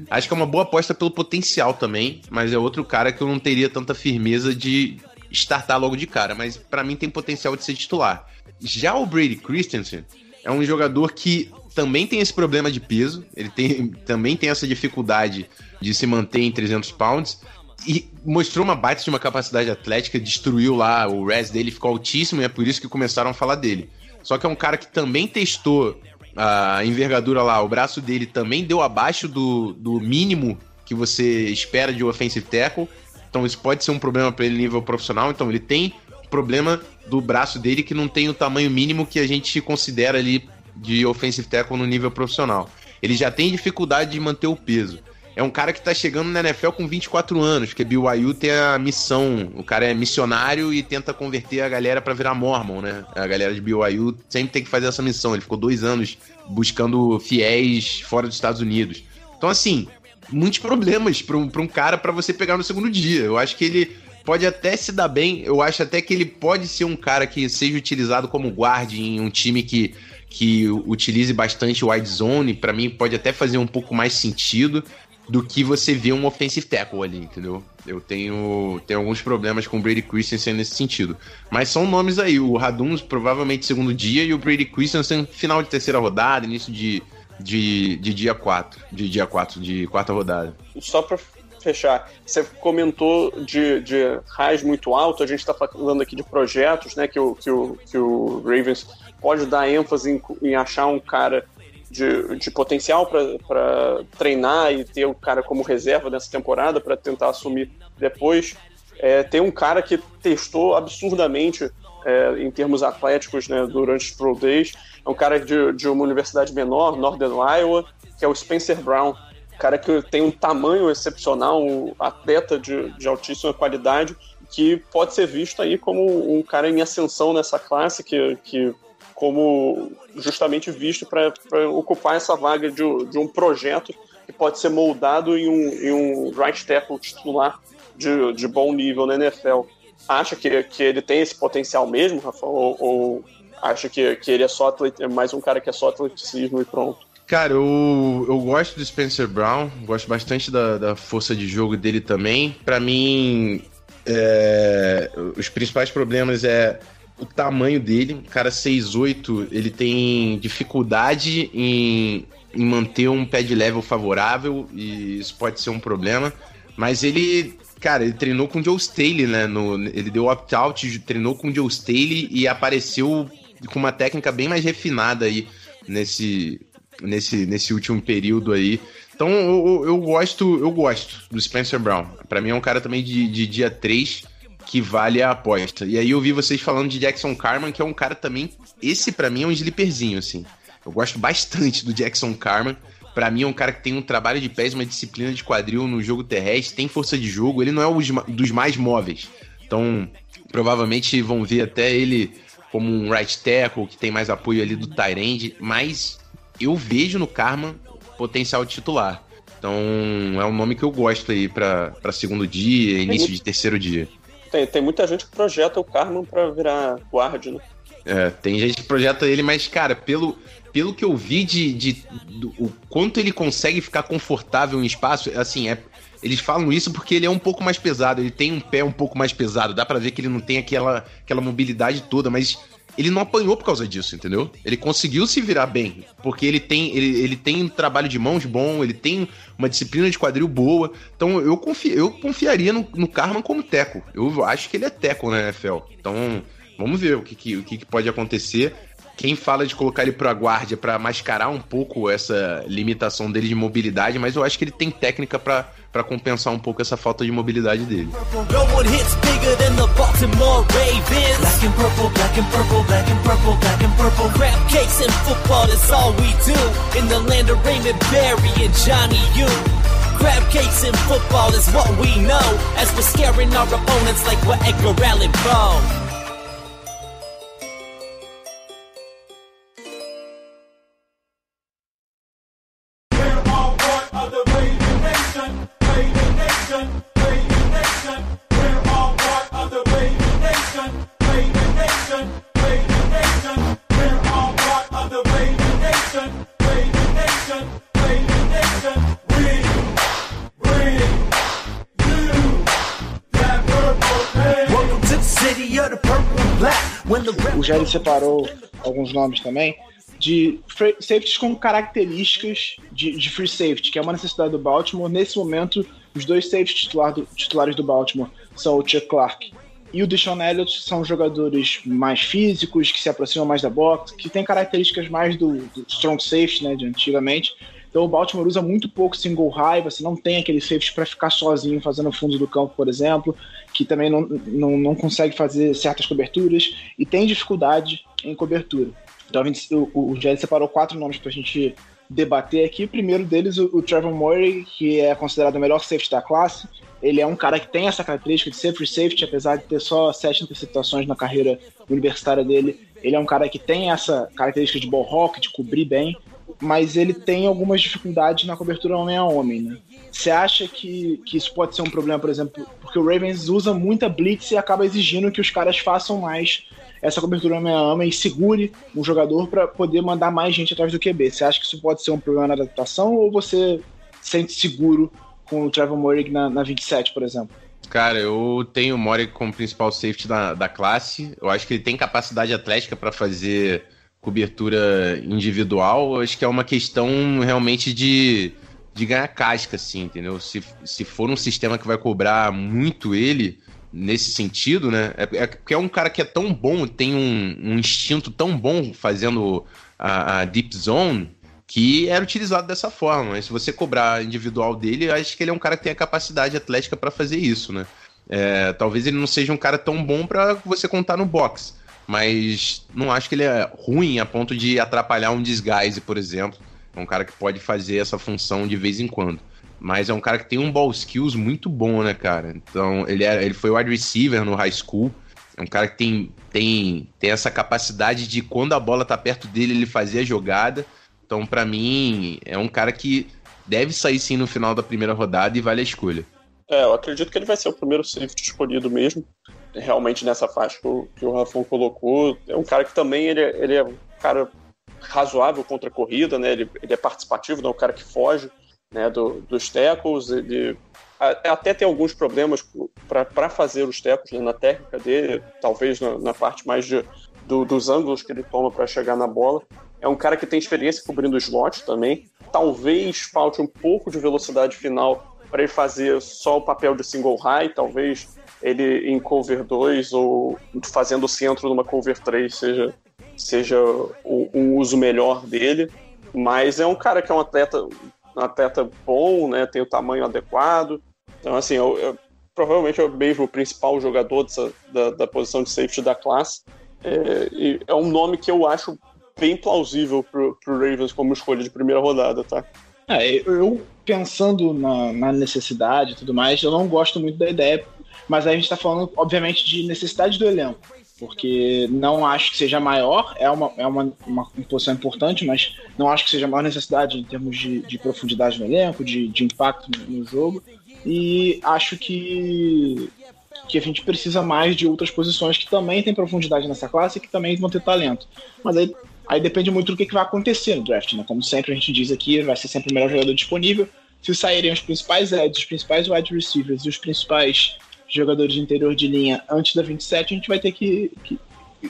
acho que é uma boa aposta pelo potencial também, mas é outro cara que eu não teria tanta firmeza de startar logo de cara. Mas para mim tem potencial de ser titular. Já o Brady Christensen é um jogador que também tem esse problema de peso, ele tem, também tem essa dificuldade de se manter em 300 pounds, e mostrou uma baita de uma capacidade atlética, destruiu lá, o res dele ficou altíssimo e é por isso que começaram a falar dele. Só que é um cara que também testou a envergadura lá, o braço dele também deu abaixo do, do mínimo que você espera de offensive tackle. Então isso pode ser um problema para ele nível profissional. Então ele tem problema do braço dele que não tem o tamanho mínimo que a gente considera ali de offensive tackle no nível profissional. Ele já tem dificuldade de manter o peso. É um cara que tá chegando na NFL com 24 anos, porque BYU tem a missão, o cara é missionário e tenta converter a galera para virar mormon, né? A galera de BYU sempre tem que fazer essa missão. Ele ficou dois anos buscando fiéis fora dos Estados Unidos. Então, assim, muitos problemas para um, pra um cara para você pegar no segundo dia. Eu acho que ele pode até se dar bem, eu acho até que ele pode ser um cara que seja utilizado como guarda em um time que que utilize bastante wide zone, para mim pode até fazer um pouco mais sentido do que você vê um offensive tackle ali, entendeu? Eu tenho, tenho alguns problemas com o Brady Christensen nesse sentido. Mas são nomes aí, o Raduns provavelmente segundo dia e o Brady Christensen final de terceira rodada, início de, de, de dia 4, de dia 4, de quarta rodada. Só para fechar, você comentou de, de raiz muito alto, a gente está falando aqui de projetos, né, que o, que o, que o Ravens pode dar ênfase em, em achar um cara de, de potencial para treinar e ter o cara como reserva nessa temporada para tentar assumir depois. É, tem um cara que testou absurdamente é, em termos atléticos né, durante os Pro Days. É um cara de, de uma universidade menor, Northern Iowa, que é o Spencer Brown. Cara que tem um tamanho excepcional, um atleta de, de altíssima qualidade, que pode ser visto aí como um cara em ascensão nessa classe, que, que como justamente visto para ocupar essa vaga de, de, um projeto que pode ser moldado em um, em um right tackle titular de, de bom nível na NFL. Acha que, que ele tem esse potencial mesmo, Rafa? Ou, ou acha que, que ele é só atleta, é mais um cara que é só atleticismo e pronto? Cara, eu, eu gosto do Spencer Brown, gosto bastante da, da força de jogo dele também. Para mim, é, os principais problemas é o tamanho dele. O cara 6'8, ele tem dificuldade em, em manter um pé de level favorável e isso pode ser um problema. Mas ele, cara, ele treinou com o Joe Staley, né? No, ele deu opt-out, treinou com o Joe Staley e apareceu com uma técnica bem mais refinada aí nesse, nesse, nesse último período aí. Então eu, eu gosto, eu gosto do Spencer Brown. Para mim é um cara também de, de dia 3 que vale a aposta. E aí eu vi vocês falando de Jackson Carman, que é um cara também. Esse para mim é um slipperzinho, assim. Eu gosto bastante do Jackson Carman. Para mim é um cara que tem um trabalho de pés, uma disciplina de quadril no jogo terrestre, tem força de jogo, ele não é dos mais móveis. Então, provavelmente vão ver até ele como um right tackle, que tem mais apoio ali do Tyrande, mas eu vejo no Karma potencial titular. Então, é um nome que eu gosto aí para segundo dia, início de terceiro dia. Tem, tem muita gente que projeta o Carman para virar guard, né? É, tem gente que projeta ele, mas, cara, pelo, pelo que eu vi de, de do, o quanto ele consegue ficar confortável em espaço, assim, é, eles falam isso porque ele é um pouco mais pesado, ele tem um pé um pouco mais pesado, dá para ver que ele não tem aquela, aquela mobilidade toda, mas ele não apanhou por causa disso, entendeu? Ele conseguiu se virar bem, porque ele tem, ele, ele tem um trabalho de mãos bom, ele tem uma disciplina de quadril boa. Então eu, confio, eu confiaria no, no Carman como teco. Eu acho que ele é teco na NFL. Então vamos ver o que, que o que, que pode acontecer. Quem fala de colocar ele pra guarda para mascarar um pouco essa limitação dele de mobilidade, mas eu acho que ele tem técnica para para compensar um pouco essa falta de mobilidade dele. Crab cakes in football is what we know as we're scaring our opponents like we're Edgar Allan Poe. O Jerry separou alguns nomes também de safeties com características de, de, free safety, que é uma necessidade do Baltimore. Nesse momento, os dois safeties titular do, titulares do Baltimore são o Chuck Clark e o Deshaun Elliott, são jogadores mais físicos, que se aproximam mais da box, que têm características mais do, do strong safety, né, de antigamente. Então o Baltimore usa muito pouco single high, você não tem aquele safety para ficar sozinho fazendo fundo do campo, por exemplo, que também não, não, não consegue fazer certas coberturas e tem dificuldade em cobertura. Então gente, o, o separou quatro nomes para a gente debater aqui. O primeiro deles, o, o Trevor Murray, que é considerado o melhor safety da classe. Ele é um cara que tem essa característica de ser free safety, apesar de ter só sete interceptações na carreira universitária dele. Ele é um cara que tem essa característica de ball rock, de cobrir bem mas ele tem algumas dificuldades na cobertura homem a homem, né? Você acha que, que isso pode ser um problema, por exemplo, porque o Ravens usa muita blitz e acaba exigindo que os caras façam mais essa cobertura homem a homem e segure o jogador para poder mandar mais gente atrás do QB. Você acha que isso pode ser um problema na adaptação ou você sente seguro com o Trevor Murray na, na 27, por exemplo? Cara, eu tenho o Murray como principal safety da, da classe. Eu acho que ele tem capacidade atlética para fazer cobertura individual, acho que é uma questão realmente de, de ganhar casca, assim, entendeu? Se, se for um sistema que vai cobrar muito ele nesse sentido, né? É, é porque é um cara que é tão bom, tem um, um instinto tão bom fazendo a, a, deep zone que era utilizado dessa forma. Mas se você cobrar individual dele, acho que ele é um cara que tem a capacidade atlética para fazer isso, né? É, talvez ele não seja um cara tão bom para você contar no box mas não acho que ele é ruim a ponto de atrapalhar um disguise, por exemplo. É um cara que pode fazer essa função de vez em quando. Mas é um cara que tem um ball skills muito bom, né, cara? Então, ele, é, ele foi wide receiver no high school. É um cara que tem, tem, tem essa capacidade de, quando a bola tá perto dele, ele fazer a jogada. Então, para mim, é um cara que deve sair sim no final da primeira rodada e vale a escolha. É, eu acredito que ele vai ser o primeiro safety escolhido mesmo. Realmente nessa faixa que o, que o Rafão colocou. É um cara que também ele, ele é um cara razoável contra a corrida, né? Ele, ele é participativo, não é um cara que foge né, do, dos tackles. Ele até tem alguns problemas para fazer os tackles né, na técnica dele, talvez na, na parte mais de, do, dos ângulos que ele toma para chegar na bola. É um cara que tem experiência cobrindo slot também. Talvez falte um pouco de velocidade final para ele fazer só o papel de single high, talvez ele em cover 2 ou fazendo o centro numa cover 3 seja, seja o, um uso melhor dele. Mas é um cara que é um atleta, um atleta bom, né? tem o tamanho adequado. Então, assim, eu, eu, provavelmente é mesmo o principal jogador dessa, da, da posição de safety da classe. É, é um nome que eu acho bem plausível pro, pro Ravens como escolha de primeira rodada, tá? É, eu pensando na, na necessidade e tudo mais, eu não gosto muito da ideia, mas aí a gente está falando, obviamente, de necessidade do elenco, porque não acho que seja maior, é uma, é uma, uma posição importante, mas não acho que seja maior necessidade em termos de, de profundidade no elenco, de, de impacto no, no jogo, e acho que que a gente precisa mais de outras posições que também têm profundidade nessa classe e que também vão ter talento. Mas aí, aí depende muito do que, que vai acontecer no draft, né? Como sempre a gente diz aqui, vai ser sempre o melhor jogador disponível. Se saírem os principais edges, os principais wide receivers e os principais jogadores de interior de linha antes da 27, a gente vai ter que. que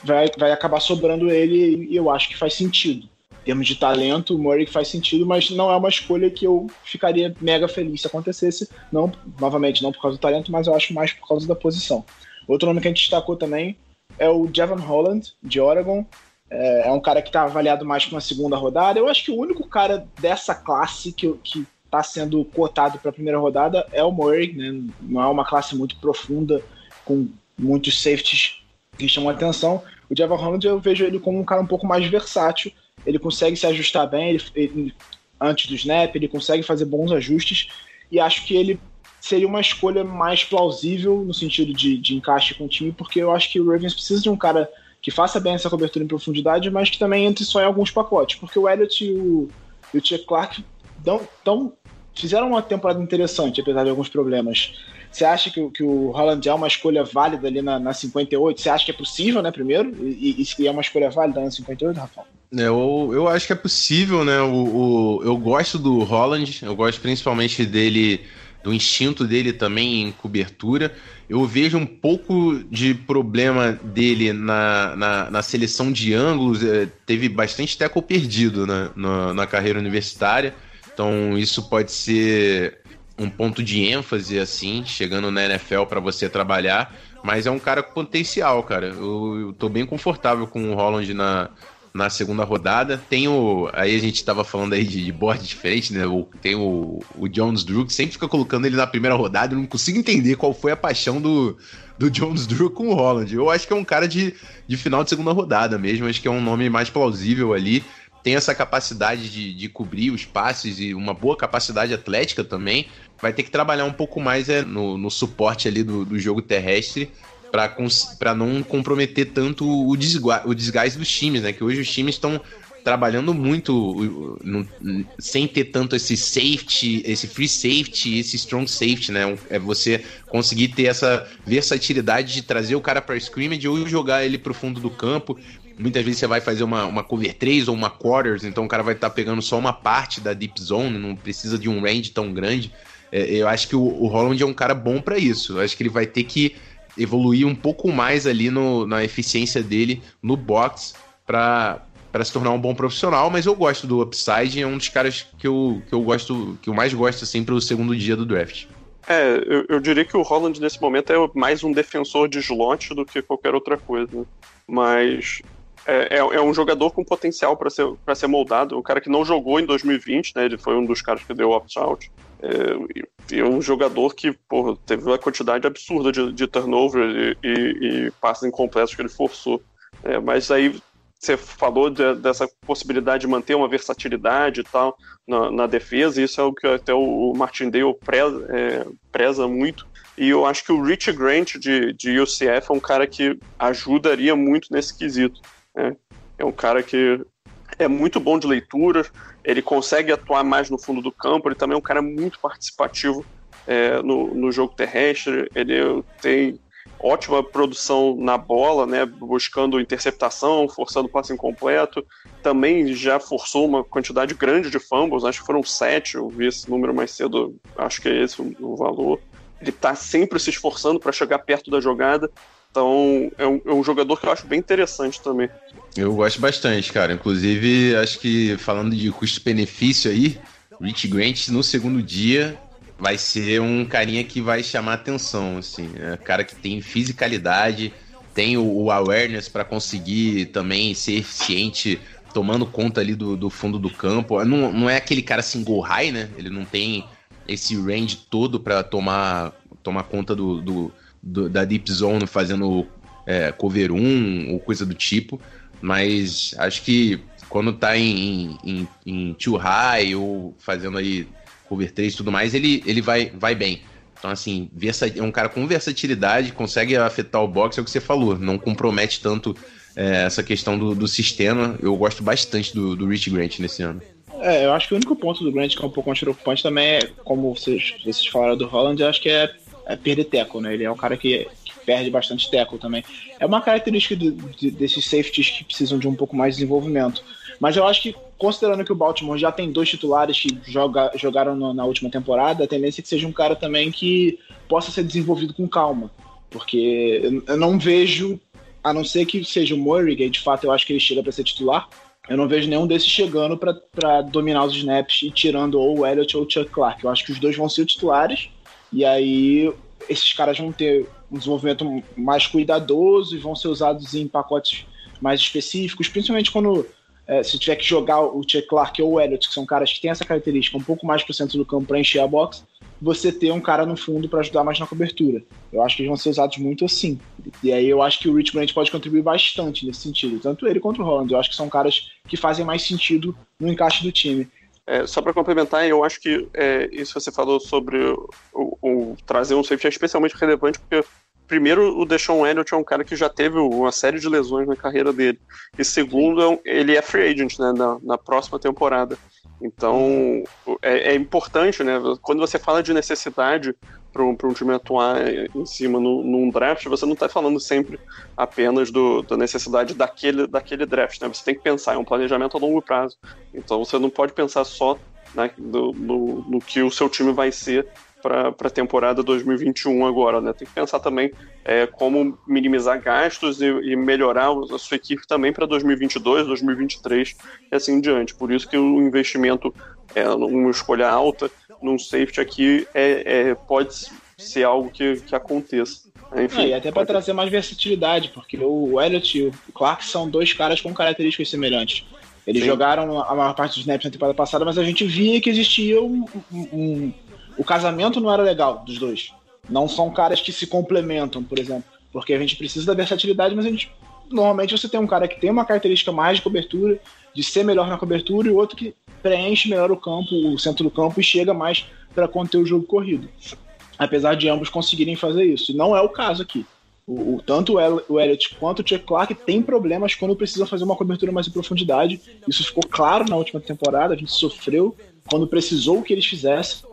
vai, vai acabar sobrando ele e eu acho que faz sentido. Em termos de talento, o Murray faz sentido, mas não é uma escolha que eu ficaria mega feliz se acontecesse. Não, novamente, não por causa do talento, mas eu acho mais por causa da posição. Outro nome que a gente destacou também é o Javon Holland, de Oregon. É, é um cara que está avaliado mais para uma segunda rodada. Eu acho que o único cara dessa classe que, que está sendo cotado para a primeira rodada é o Murray, né? não é uma classe muito profunda, com muitos safeties que chamam a atenção. O Javon Holland eu vejo ele como um cara um pouco mais versátil, ele consegue se ajustar bem ele, ele, antes do snap, ele consegue fazer bons ajustes, e acho que ele seria uma escolha mais plausível no sentido de, de encaixe com o time, porque eu acho que o Ravens precisa de um cara que faça bem essa cobertura em profundidade, mas que também entre só em alguns pacotes, porque o Elliott e o, e o Chuck Clark dão, tão fizeram uma temporada interessante, apesar de alguns problemas. Você acha que, que o Holland é uma escolha válida ali na, na 58? Você acha que é possível, né, primeiro? E, e, e é uma escolha válida na 58, Rafael? É, eu, eu acho que é possível, né? O, o, eu gosto do Holland, eu gosto principalmente dele, do instinto dele também em cobertura. Eu vejo um pouco de problema dele na, na, na seleção de ângulos. É, teve bastante tackle perdido na, na carreira universitária. Então isso pode ser um ponto de ênfase, assim, chegando na NFL para você trabalhar. Mas é um cara com potencial, cara. Eu, eu tô bem confortável com o Holland na, na segunda rodada. Tem o. Aí a gente tava falando aí de, de board diferente, né? Tem o, o Jones Drew, que sempre fica colocando ele na primeira rodada. Eu não consigo entender qual foi a paixão do, do Jones Drew com o Holland. Eu acho que é um cara de, de final de segunda rodada mesmo. Acho que é um nome mais plausível ali tem essa capacidade de, de cobrir os passes e uma boa capacidade atlética também, vai ter que trabalhar um pouco mais é, no, no suporte ali do, do jogo terrestre para não comprometer tanto o, o desgaste dos times, né? Que hoje os times estão trabalhando muito no, sem ter tanto esse safety, esse free safety, esse strong safety, né? É você conseguir ter essa versatilidade de trazer o cara para scrimmage ou jogar ele pro fundo do campo. Muitas vezes você vai fazer uma, uma cover 3 ou uma quarters, então o cara vai estar tá pegando só uma parte da deep zone, não precisa de um range tão grande. É, eu acho que o, o Holland é um cara bom para isso. Eu acho que ele vai ter que evoluir um pouco mais ali no, na eficiência dele no box para para se tornar um bom profissional, mas eu gosto do upside, é um dos caras que eu, que eu gosto, que eu mais gosto assim o segundo dia do draft. É, eu, eu, diria que o Holland nesse momento é mais um defensor de slot do que qualquer outra coisa. Mas é, é, é, um jogador com potencial para ser, ser moldado. O cara que não jogou em 2020, né? Ele foi um dos caras que deu opt-out. É, é um jogador que porra, teve uma quantidade absurda de, de turnover e, e, e, passes incompletos que ele forçou. É, mas aí você falou de, dessa possibilidade de manter uma versatilidade e tal na, na, defesa, e isso é o que até o Martindale preza, é, preza muito. E eu acho que o Rich Grant de, de UCF é um cara que ajudaria muito nesse quesito. É, é um cara que é muito bom de leitura, ele consegue atuar mais no fundo do campo, ele também é um cara muito participativo é, no, no jogo terrestre, ele tem ótima produção na bola, né? Buscando interceptação, forçando passe incompleto. Também já forçou uma quantidade grande de fumbles, acho que foram sete, eu vi esse número mais cedo, acho que é esse o valor. Ele está sempre se esforçando para chegar perto da jogada. Então, é um, é um, jogador que eu acho bem interessante também. Eu gosto bastante, cara. Inclusive, acho que falando de custo-benefício aí, Rich Grant no segundo dia vai ser um carinha que vai chamar atenção, assim. É um cara que tem fisicalidade, tem o, o awareness para conseguir também ser eficiente tomando conta ali do, do fundo do campo. Não, não é aquele cara assim go high, né? Ele não tem esse range todo para tomar, tomar conta do, do, do, da deep zone fazendo é, cover 1 ou coisa do tipo. Mas acho que quando tá em, em, em too high ou fazendo aí cover 3 e tudo mais, ele, ele vai, vai bem. Então, assim, é um cara com versatilidade, consegue afetar o box, é o que você falou, não compromete tanto é, essa questão do, do, sistema. Eu gosto bastante do, do Rich Grant nesse ano. É, eu acho que o único ponto do Grant que é um pouco mais preocupante também é, como vocês, vocês falaram do Holland, eu acho que é, é perder teco, né? Ele é um cara que, que perde bastante teco também. É uma característica de, de, desses safeties que precisam de um pouco mais de desenvolvimento. Mas eu acho que, considerando que o Baltimore já tem dois titulares que joga, jogaram no, na última temporada, a tendência é que seja um cara também que possa ser desenvolvido com calma. Porque eu não vejo, a não ser que seja o Murray, que de fato eu acho que ele chega para ser titular, eu não vejo nenhum desses chegando para dominar os snaps e tirando ou o Elliott ou o Chuck Clark. Eu acho que os dois vão ser titulares, e aí esses caras vão ter um desenvolvimento mais cuidadoso e vão ser usados em pacotes mais específicos, principalmente quando é, se tiver que jogar o Chuck Clark ou o Elliott, que são caras que têm essa característica um pouco mais pro centro do campo para encher a box, você ter um cara no fundo para ajudar mais na cobertura. Eu acho que eles vão ser usados muito assim. E aí eu acho que o Rich Grant pode contribuir bastante nesse sentido, tanto ele quanto o Holland. Eu acho que são caras que fazem mais sentido no encaixe do time. É, só para complementar, eu acho que é, isso você falou sobre o, o, o trazer um safety é especialmente relevante porque primeiro, o Deshaun Elliott é um cara que já teve uma série de lesões na carreira dele. E segundo, é ele é free agent né, na, na próxima temporada. Então, é, é, importante, né? Quando você fala de necessidade para um, um, time atuar em cima no, num draft, você não está falando sempre apenas do, da necessidade daquele, daquele draft, né? Você tem que pensar, é um planejamento a longo prazo. Então, você não pode pensar só né, do, no que o seu time vai ser para a temporada 2021 agora, né? Tem que pensar também é, como minimizar gastos e, e, melhorar a sua equipe também para 2022, 2023 e assim em diante. Por isso que o investimento é uma escolha alta num safety aqui é, é pode ser algo que, que aconteça. Enfim, é, e até para trazer mais versatilidade, porque o Elliott e o Clark são dois caras com características semelhantes. Eles Sim. jogaram a maior parte dos snaps na temporada passada, mas a gente via que existia um, um o casamento não era legal dos dois. Não são caras que se complementam, por exemplo. Porque a gente precisa da versatilidade, mas a gente. Normalmente você tem um cara que tem uma característica mais de cobertura, de ser melhor na cobertura, e outro que preenche melhor o campo, o centro do campo, e chega mais para conter o jogo corrido. Apesar de ambos conseguirem fazer isso. E não é o caso aqui. O, o, tanto o Elliott quanto o Chuck Clark têm problemas quando precisam fazer uma cobertura mais em profundidade. Isso ficou claro na última temporada, a gente sofreu quando precisou que eles fizessem.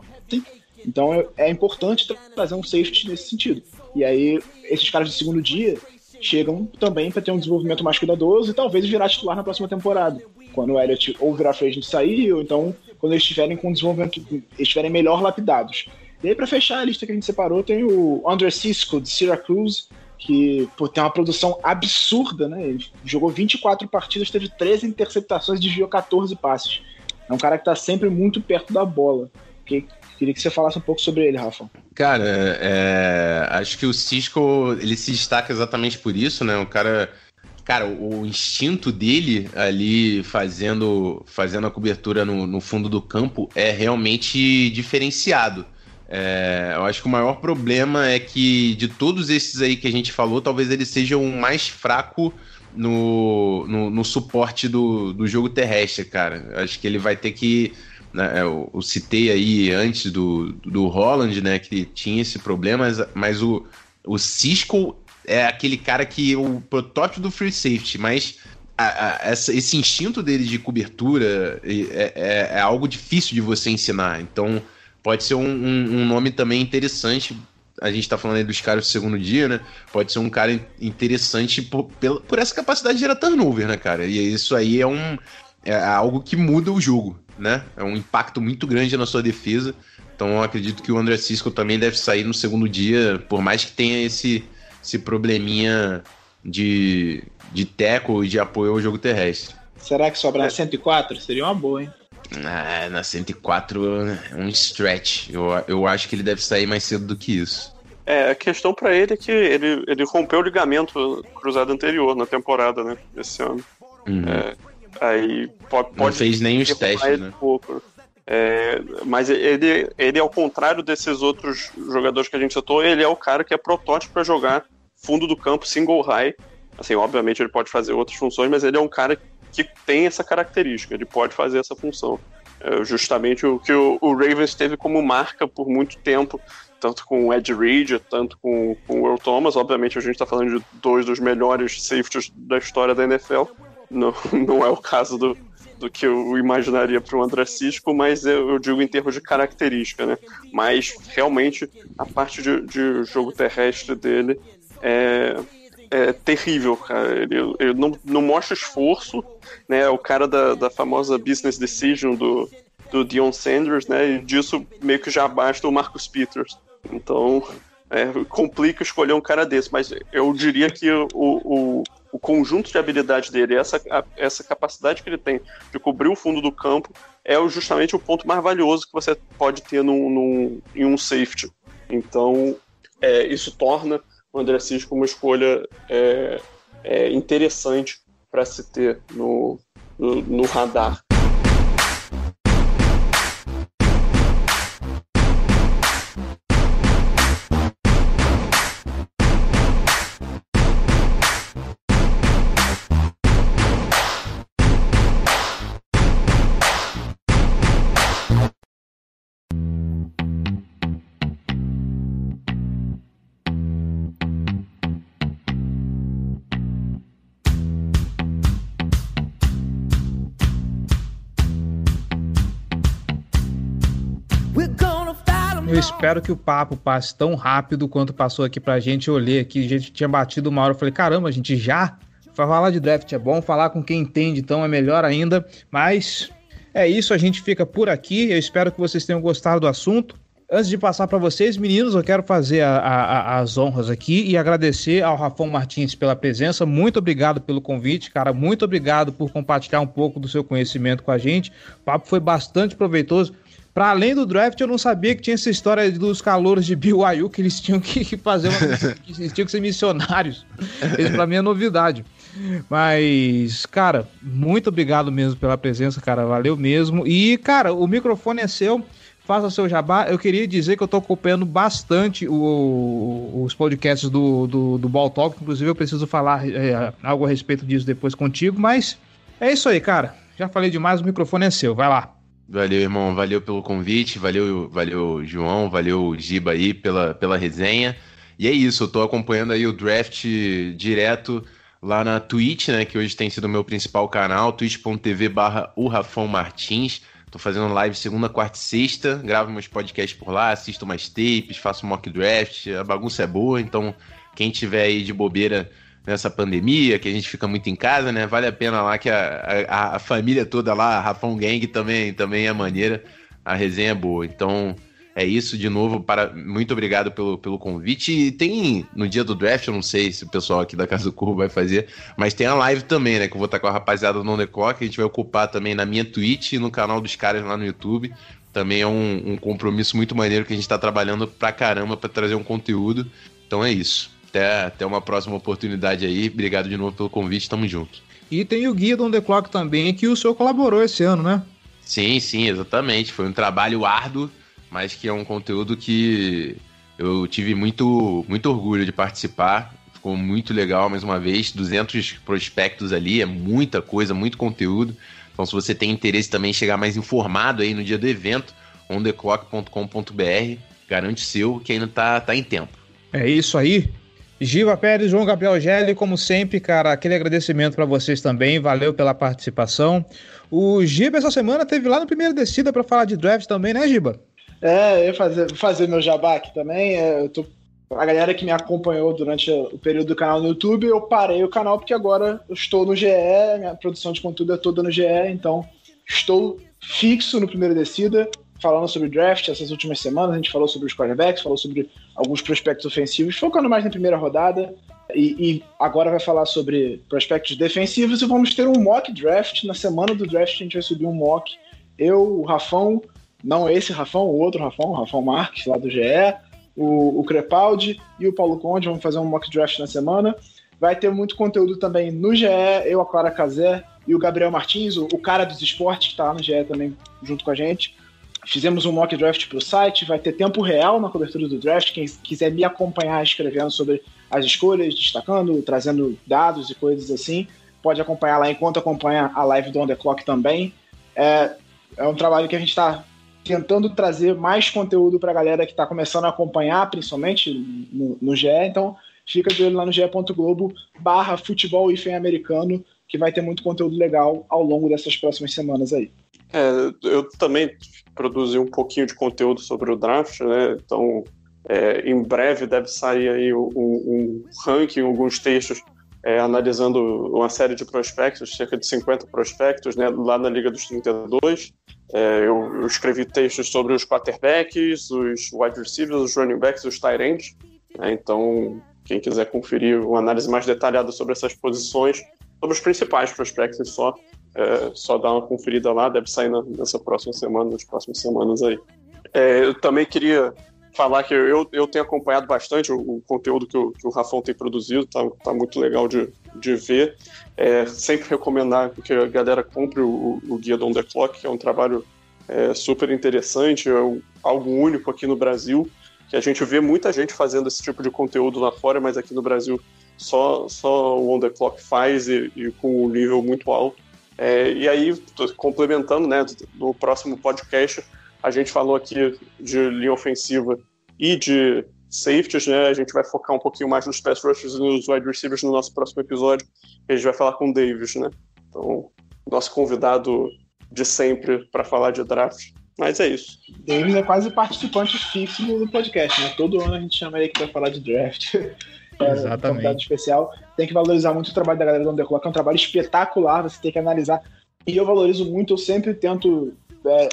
Então é, é importante trazer um safety nesse sentido. E aí, esses caras de segundo dia chegam também para ter um desenvolvimento mais cuidadoso e talvez virar titular na próxima temporada. Quando o Elliott ou virar free agent sair, ou então quando eles estiverem com desenvolvimento, eles estiverem melhor lapidados. E aí, para fechar a lista que a gente separou, tem o André Cisco, de Syracuse, que pô, tem uma produção absurda, né? Ele jogou 24 partidas, teve 13 interceptações desviou 14 passes. É um cara que está sempre muito perto da bola. Que Queria que você falasse um pouco sobre ele, Rafa. Cara, é, acho que o Cisco ele se destaca exatamente por isso, né? O cara, cara, o instinto dele ali fazendo, fazendo a cobertura no, no fundo do campo é realmente diferenciado. É, eu acho que o maior problema é que de todos esses aí que a gente falou, talvez ele seja o mais fraco no, no, no suporte do, do jogo terrestre, cara. Eu acho que ele vai ter que né, eu, eu, citei aí antes do, do Holland, né, que tinha esse problema, mas, mas o, o Cisco é aquele cara que o protótipo do free safety, mas a, a, essa, esse instinto dele de cobertura é, é, é, algo difícil de você ensinar. Então pode ser um, um, um nome também interessante a gente tá falando aí dos caras do segundo dia, né? Pode ser um cara interessante por, por, por essa capacidade de gerar turnover, né, cara? E isso aí é um. É algo que muda o jogo, né? É um impacto muito grande na sua defesa. Então eu acredito que o André Cisco também deve sair no segundo dia, por mais que tenha esse, esse probleminha de, de teco e de apoio ao jogo terrestre. Será que sobrar é. 104? Seria uma boa, hein? Ah, na 104 é um stretch. Eu, eu acho que ele deve sair mais cedo do que isso. É, a questão para ele é que ele, ele rompeu o ligamento cruzado anterior na temporada, né? Esse ano. Uhum. É, aí pode. Não fez nem os testes, né? Um pouco. É, mas ele, ele, ao contrário desses outros jogadores que a gente citou, ele é o cara que é protótipo para jogar fundo do campo, single high. Assim, obviamente ele pode fazer outras funções, mas ele é um cara que tem essa característica, ele pode fazer essa função. É justamente o que o, o, Ravens teve como marca por muito tempo, tanto com o Ed Reed, tanto com, com o Earl Thomas. Obviamente a gente está falando de dois dos melhores safeties da história da NFL. Não, não é o caso do, do que eu imaginaria para o André Cisco, mas eu, eu, digo em termos de característica, né? Mas realmente a parte de, de jogo terrestre dele é, é terrível, cara. Ele, ele não, não mostra esforço, né? É o cara da, da famosa business decision do, do Dion Sanders, né? E disso meio que já basta o Marcus Peters. Então, é, complica escolher um cara desse, mas eu diria que o, o, o conjunto de habilidades dele, essa, a, essa capacidade que ele tem de cobrir o fundo do campo, é justamente o ponto mais valioso que você pode ter num, num em um safety. Então, é, isso torna o André Cisco uma escolha é, é interessante para se ter no, no, no radar. Espero que o papo passe tão rápido quanto passou aqui pra gente. Eu olhei aqui, a gente tinha batido uma hora. Eu falei, caramba, a gente já. Falar de draft é bom, falar com quem entende, então é melhor ainda. Mas é isso, a gente fica por aqui. Eu espero que vocês tenham gostado do assunto. Antes de passar para vocês, meninos, eu quero fazer a, a, as honras aqui e agradecer ao Rafão Martins pela presença. Muito obrigado pelo convite, cara. Muito obrigado por compartilhar um pouco do seu conhecimento com a gente. O papo foi bastante proveitoso. Para além do draft, eu não sabia que tinha essa história dos calouros de BYU, que eles tinham que fazer uma, eles tinham que ser missionários. Isso para mim é novidade. Mas, cara, muito obrigado mesmo pela presença, cara. Valeu mesmo. E, cara, o microfone é seu. Faça seu jabá. Eu queria dizer que eu tô acompanhando bastante o, os podcasts do, do, do Ball Talk. Inclusive, eu preciso falar é, algo a respeito disso depois contigo. Mas é isso aí, cara. Já falei demais, o microfone é seu. Vai lá. Valeu, irmão. Valeu pelo convite. Valeu, valeu, João. Valeu, Giba aí pela, pela resenha. E é isso, eu tô acompanhando aí o draft direto lá na Twitch, né? Que hoje tem sido o meu principal canal, twitch.tv barra o Rafão Martins. Tô fazendo live segunda, quarta e sexta, gravo meus podcasts por lá, assisto mais tapes, faço mock draft, a bagunça é boa, então quem tiver aí de bobeira nessa pandemia, que a gente fica muito em casa, né? Vale a pena lá que a, a, a família toda lá, a Rafão Gang também, também é maneira, a resenha é boa. Então, é isso de novo. Para, muito obrigado pelo, pelo convite. E tem no dia do draft, eu não sei se o pessoal aqui da Casa do Curvo vai fazer, mas tem a live também, né? Que eu vou estar com a rapaziada On The Clock. A gente vai ocupar também na minha Twitch e no canal dos caras lá no YouTube. Também é um, um compromisso muito maneiro que a gente está trabalhando pra caramba para trazer um conteúdo. Então é isso. Até, até uma próxima oportunidade aí. Obrigado de novo pelo convite, tamo junto. E tem o guia do On The Clock também, que o senhor colaborou esse ano, né? Sim, sim, exatamente. Foi um trabalho árduo, mas que é um conteúdo que eu tive muito, muito orgulho de participar. Ficou muito legal, mais uma vez. 200 prospectos ali, é muita coisa, muito conteúdo. Então, se você tem interesse também em chegar mais informado aí no dia do evento, ontheclock.com.br, garante seu que ainda tá, tá em tempo. É isso aí. Giva Pérez, João Gabriel Gelli, como sempre, cara, aquele agradecimento para vocês também, valeu pela participação. O Giba essa semana teve lá no primeiro descida para falar de draft também, né, Giba? É, eu fazer, fazer meu jabá aqui também. É, eu tô a galera que me acompanhou durante o período do canal no YouTube, eu parei o canal porque agora eu estou no GE, minha produção de conteúdo é toda no GE, então estou fixo no primeiro descida, falando sobre draft essas últimas semanas. A gente falou sobre os quarterbacks, falou sobre alguns prospectos ofensivos, focando mais na primeira rodada. E, e, agora vai falar sobre prospectos defensivos e vamos ter um mock draft. Na semana do draft a gente vai subir um mock. Eu, o Rafão, não esse Rafão, o outro Rafão, o Rafão Marques, lá do GE, o, o Crepaldi e o Paulo Conde. Vamos fazer um mock draft na semana. Vai ter muito conteúdo também no GE, eu, a Clara Cazé e o Gabriel Martins, o, o cara dos esportes, que está lá no GE também junto com a gente. Fizemos um mock draft para o site, vai ter tempo real na cobertura do draft. Quem quiser me acompanhar escrevendo sobre as escolhas, destacando, trazendo dados e coisas assim, pode acompanhar lá enquanto acompanha a live do On The Clock também. É, é um trabalho que a gente está tentando trazer mais conteúdo para a galera que está começando a acompanhar, principalmente no, no GE. Então, fica de olho lá no ge.globo barra futebol e americano, que vai ter muito conteúdo legal ao longo dessas próximas semanas aí. É, eu também produzi um pouquinho de conteúdo sobre o draft, né? Então, é, em breve deve sair aí um, um ranking, alguns textos é, analisando uma série de prospectos, cerca de 50 prospectos, né, lá na Liga dos 32. É, eu, eu, escrevi textos sobre os quarterbacks, os wide receivers, os running backs, os tight ends. Né, então, quem quiser conferir uma análise mais detalhada sobre essas posições, sobre os principais prospectos só, é, só dá uma conferida lá, deve sair na, nessa próxima semana, nas próximas semanas aí. É, eu também queria falar que eu, eu tenho acompanhado bastante o, o conteúdo que o, que o Rafão tem produzido, tá, tá muito legal de, de ver. É, sempre recomendar que a galera compre o, o Guia do On The Clock, que é um trabalho é, super interessante, é algo único aqui no Brasil, que a gente vê muita gente fazendo esse tipo de conteúdo lá fora, mas aqui no Brasil só, só o On The Clock faz e, e com um nível muito alto. É, e aí, complementando, né, no próximo podcast, a gente falou aqui de linha ofensiva e de safeties, né? A gente vai focar um pouquinho mais nos pass rushers e nos wide receivers no nosso próximo episódio. a gente vai falar com o Davis, né? Então, nosso convidado de sempre para falar de draft. Mas é isso. Davis é quase participante fixo do podcast, né? Todo ano a gente chama ele para falar de draft. Exatamente. Um especial. Tem que valorizar muito o trabalho da galera do Underclock, é um trabalho espetacular, você tem que analisar. E eu valorizo muito, eu sempre tento é,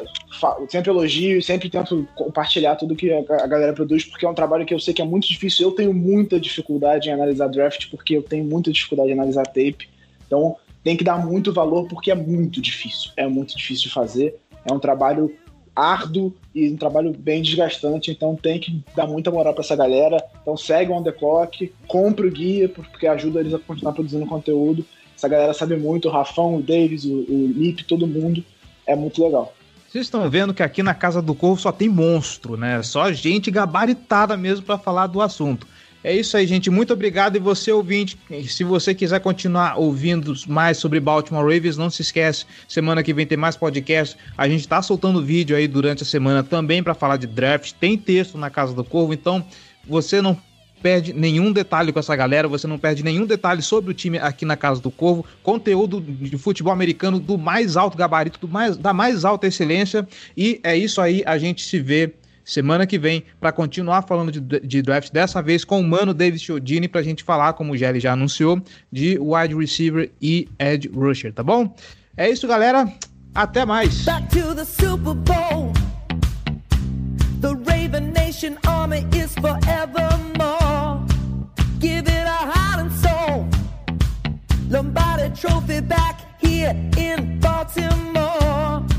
sempre elogio, sempre tento compartilhar tudo que a galera produz, porque é um trabalho que eu sei que é muito difícil. Eu tenho muita dificuldade em analisar draft, porque eu tenho muita dificuldade em analisar tape. Então tem que dar muito valor, porque é muito difícil. É muito difícil de fazer. É um trabalho árduo e um trabalho bem desgastante, então tem que dar muita moral para essa galera. Então segue o On The Clock, compre o guia, porque ajuda eles a continuar produzindo conteúdo. Essa galera sabe muito, o Rafão, o Davis, o, o Lip, todo mundo. É muito legal. Vocês estão vendo que aqui na Casa do Corvo só tem monstro, né? Só gente gabaritada mesmo para falar do assunto. É isso aí, gente. Muito obrigado. E você, ouvinte, se você quiser continuar ouvindo mais sobre Baltimore Ravens, não se esquece, semana que vem tem mais podcast. A gente está soltando vídeo aí durante a semana também para falar de draft. Tem texto na Casa do Corvo, então você não perde nenhum detalhe com essa galera, você não perde nenhum detalhe sobre o time aqui na Casa do Corvo. Conteúdo de futebol americano do mais alto gabarito, do mais, da mais alta excelência. E é isso aí, a gente se vê semana que vem para continuar falando de, de, draft, dessa vez com o mano David Chiodini, para a gente falar, como o Gelli já anunciou, de wide receiver e edge rusher, tá bom? É isso, galera. Até mais. Back to the Super Bowl. The Raven Nation Army is forevermore. Give it a heart and soul. Lombardi Trophy back here in Baltimore.